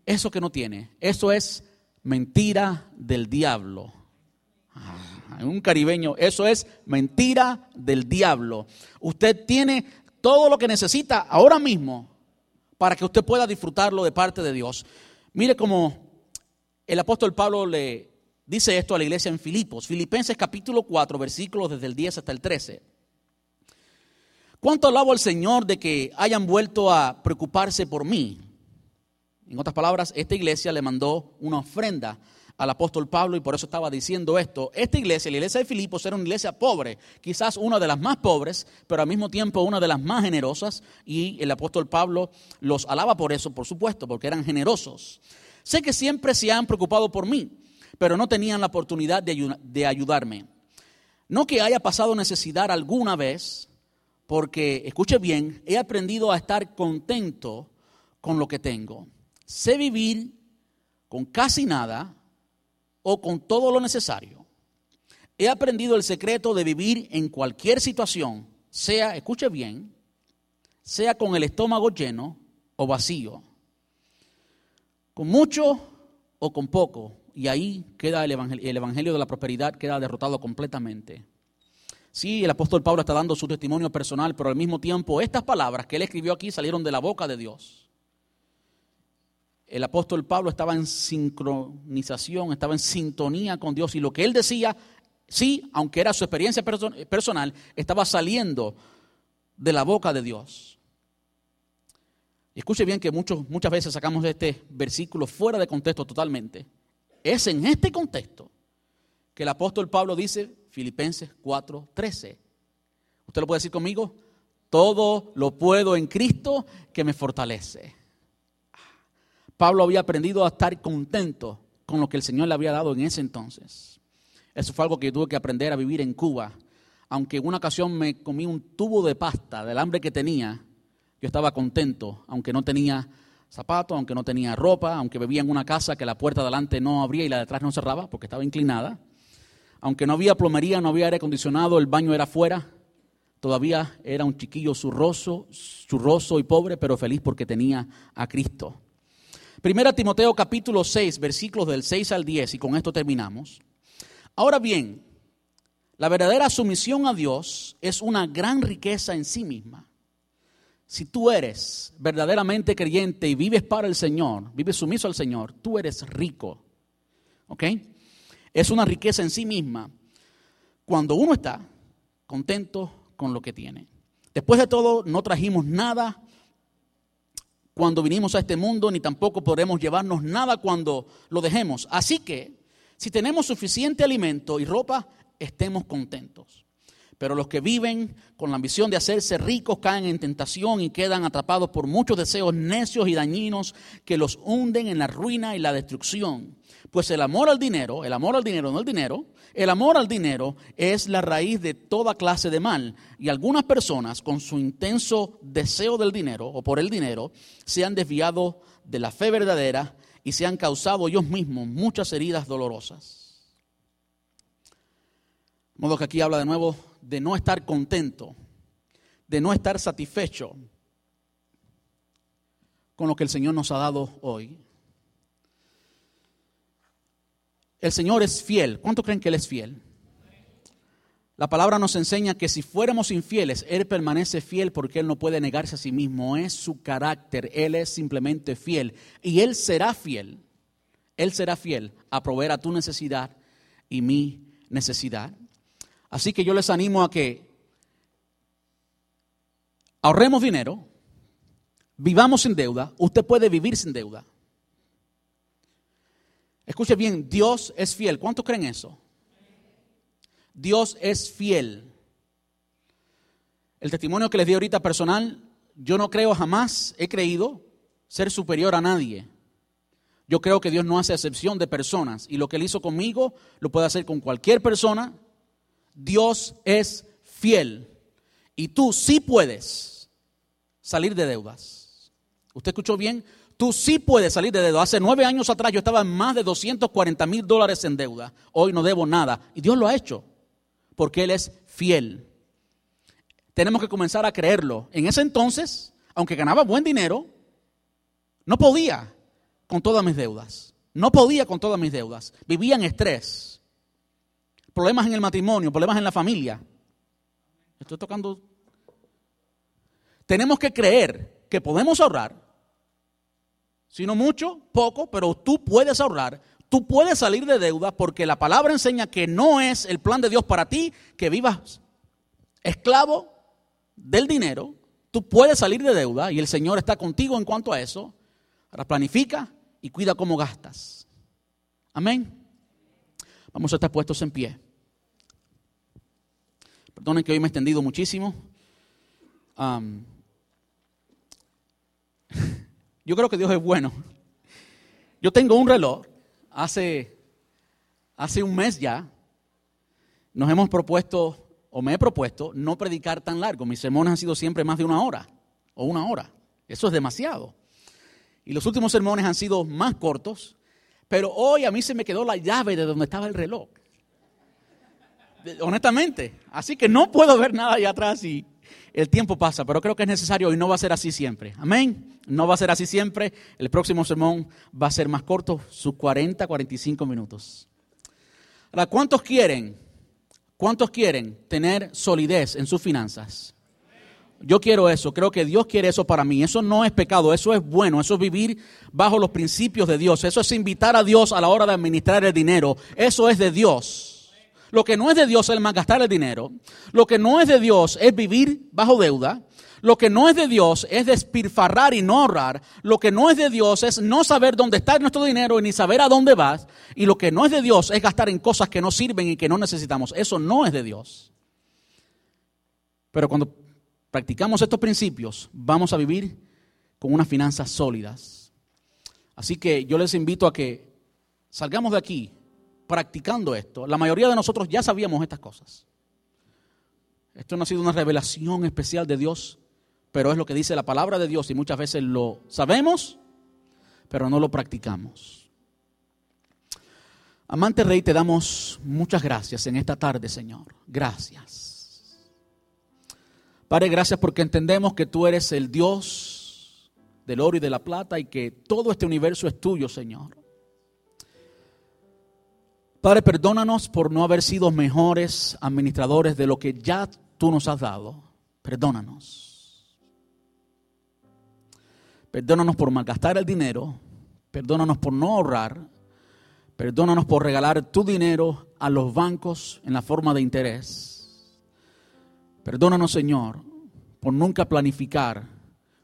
eso que no tiene. Eso es mentira del diablo. Ah, un caribeño, eso es mentira del diablo. Usted tiene todo lo que necesita ahora mismo para que usted pueda disfrutarlo de parte de Dios. Mire cómo el apóstol Pablo le dice esto a la iglesia en Filipos, Filipenses capítulo 4, versículos desde el 10 hasta el 13. ¿Cuánto alabo al Señor de que hayan vuelto a preocuparse por mí? En otras palabras, esta iglesia le mandó una ofrenda al apóstol Pablo y por eso estaba diciendo esto. Esta iglesia, la iglesia de Filipos, era una iglesia pobre, quizás una de las más pobres, pero al mismo tiempo una de las más generosas y el apóstol Pablo los alaba por eso, por supuesto, porque eran generosos. Sé que siempre se han preocupado por mí, pero no tenían la oportunidad de, de ayudarme. No que haya pasado necesidad alguna vez, porque, escuche bien, he aprendido a estar contento con lo que tengo. Sé vivir con casi nada o con todo lo necesario. He aprendido el secreto de vivir en cualquier situación, sea, escuche bien, sea con el estómago lleno o vacío, con mucho o con poco, y ahí queda el evangelio, el evangelio de la prosperidad, queda derrotado completamente. Sí, el apóstol Pablo está dando su testimonio personal, pero al mismo tiempo estas palabras que él escribió aquí salieron de la boca de Dios el apóstol Pablo estaba en sincronización, estaba en sintonía con Dios y lo que él decía, sí, aunque era su experiencia personal, estaba saliendo de la boca de Dios. escuche bien que muchas veces sacamos este versículo fuera de contexto totalmente. Es en este contexto que el apóstol Pablo dice, Filipenses 4:13. ¿Usted lo puede decir conmigo? Todo lo puedo en Cristo que me fortalece. Pablo había aprendido a estar contento con lo que el Señor le había dado en ese entonces. Eso fue algo que yo tuve que aprender a vivir en Cuba. Aunque en una ocasión me comí un tubo de pasta del hambre que tenía, yo estaba contento, aunque no tenía zapatos, aunque no tenía ropa, aunque vivía en una casa que la puerta de adelante no abría y la de atrás no cerraba porque estaba inclinada, aunque no había plomería, no había aire acondicionado, el baño era afuera, todavía era un chiquillo zurroso, zurroso y pobre, pero feliz porque tenía a Cristo. Primera Timoteo capítulo 6, versículos del 6 al 10, y con esto terminamos. Ahora bien, la verdadera sumisión a Dios es una gran riqueza en sí misma. Si tú eres verdaderamente creyente y vives para el Señor, vives sumiso al Señor, tú eres rico. ¿Ok? Es una riqueza en sí misma cuando uno está contento con lo que tiene. Después de todo, no trajimos nada cuando vinimos a este mundo, ni tampoco podremos llevarnos nada cuando lo dejemos. Así que, si tenemos suficiente alimento y ropa, estemos contentos. Pero los que viven con la ambición de hacerse ricos caen en tentación y quedan atrapados por muchos deseos necios y dañinos que los hunden en la ruina y la destrucción. Pues el amor al dinero, el amor al dinero, no el dinero, el amor al dinero es la raíz de toda clase de mal. Y algunas personas, con su intenso deseo del dinero o por el dinero, se han desviado de la fe verdadera y se han causado ellos mismos muchas heridas dolorosas. De modo que aquí habla de nuevo de no estar contento, de no estar satisfecho con lo que el Señor nos ha dado hoy. El Señor es fiel. ¿Cuánto creen que Él es fiel? La palabra nos enseña que si fuéramos infieles, Él permanece fiel porque Él no puede negarse a sí mismo. Es su carácter. Él es simplemente fiel. Y Él será fiel. Él será fiel a proveer a tu necesidad y mi necesidad. Así que yo les animo a que ahorremos dinero, vivamos sin deuda. Usted puede vivir sin deuda. Escuche bien, Dios es fiel. ¿Cuántos creen eso? Dios es fiel. El testimonio que les di ahorita personal, yo no creo jamás, he creído ser superior a nadie. Yo creo que Dios no hace excepción de personas y lo que Él hizo conmigo lo puede hacer con cualquier persona. Dios es fiel y tú sí puedes salir de deudas. ¿Usted escuchó bien? Tú sí puedes salir de deuda. Hace nueve años atrás yo estaba en más de 240 mil dólares en deuda. Hoy no debo nada. Y Dios lo ha hecho. Porque Él es fiel. Tenemos que comenzar a creerlo. En ese entonces, aunque ganaba buen dinero, no podía con todas mis deudas. No podía con todas mis deudas. Vivía en estrés. Problemas en el matrimonio, problemas en la familia. Estoy tocando. Tenemos que creer que podemos ahorrar sino mucho, poco, pero tú puedes ahorrar, Tú puedes salir de deuda porque la palabra enseña que no es el plan de Dios para ti que vivas esclavo del dinero. Tú puedes salir de deuda y el Señor está contigo en cuanto a eso. Ahora planifica y cuida cómo gastas. Amén. Vamos a estar puestos en pie. Perdonen que hoy me he extendido muchísimo. yo creo que Dios es bueno. Yo tengo un reloj. Hace, hace un mes ya nos hemos propuesto, o me he propuesto, no predicar tan largo. Mis sermones han sido siempre más de una hora o una hora. Eso es demasiado. Y los últimos sermones han sido más cortos, pero hoy a mí se me quedó la llave de donde estaba el reloj. Honestamente. Así que no puedo ver nada allá atrás y el tiempo pasa, pero creo que es necesario y no va a ser así siempre. Amén. No va a ser así siempre. El próximo sermón va a ser más corto, sus 40, 45 minutos. Ahora, ¿cuántos quieren? ¿Cuántos quieren tener solidez en sus finanzas? Yo quiero eso, creo que Dios quiere eso para mí. Eso no es pecado, eso es bueno, eso es vivir bajo los principios de Dios. Eso es invitar a Dios a la hora de administrar el dinero. Eso es de Dios. Lo que no es de Dios es malgastar el dinero. Lo que no es de Dios es vivir bajo deuda. Lo que no es de Dios es despilfarrar y no ahorrar. Lo que no es de Dios es no saber dónde está nuestro dinero y ni saber a dónde vas. Y lo que no es de Dios es gastar en cosas que no sirven y que no necesitamos. Eso no es de Dios. Pero cuando practicamos estos principios, vamos a vivir con unas finanzas sólidas. Así que yo les invito a que salgamos de aquí practicando esto. La mayoría de nosotros ya sabíamos estas cosas. Esto no ha sido una revelación especial de Dios, pero es lo que dice la palabra de Dios y muchas veces lo sabemos, pero no lo practicamos. Amante Rey, te damos muchas gracias en esta tarde, Señor. Gracias. Padre, gracias porque entendemos que tú eres el Dios del oro y de la plata y que todo este universo es tuyo, Señor. Padre, perdónanos por no haber sido mejores administradores de lo que ya tú nos has dado. Perdónanos. Perdónanos por malgastar el dinero. Perdónanos por no ahorrar. Perdónanos por regalar tu dinero a los bancos en la forma de interés. Perdónanos, Señor, por nunca planificar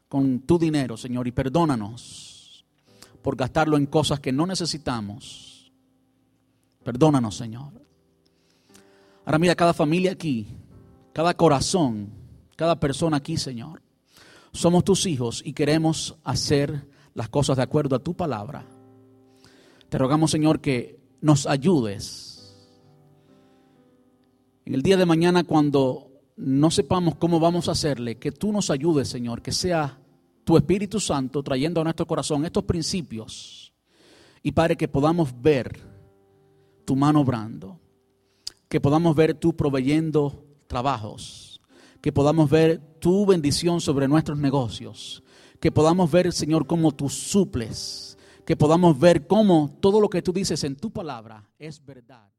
con tu dinero, Señor, y perdónanos por gastarlo en cosas que no necesitamos. Perdónanos, Señor. Ahora mira cada familia aquí, cada corazón, cada persona aquí, Señor. Somos tus hijos y queremos hacer las cosas de acuerdo a tu palabra. Te rogamos, Señor, que nos ayudes. En el día de mañana, cuando no sepamos cómo vamos a hacerle, que tú nos ayudes, Señor, que sea tu Espíritu Santo trayendo a nuestro corazón estos principios. Y Padre, que podamos ver tu mano obrando, que podamos ver tú proveyendo trabajos, que podamos ver tu bendición sobre nuestros negocios, que podamos ver, Señor, cómo tú suples, que podamos ver cómo todo lo que tú dices en tu palabra es verdad.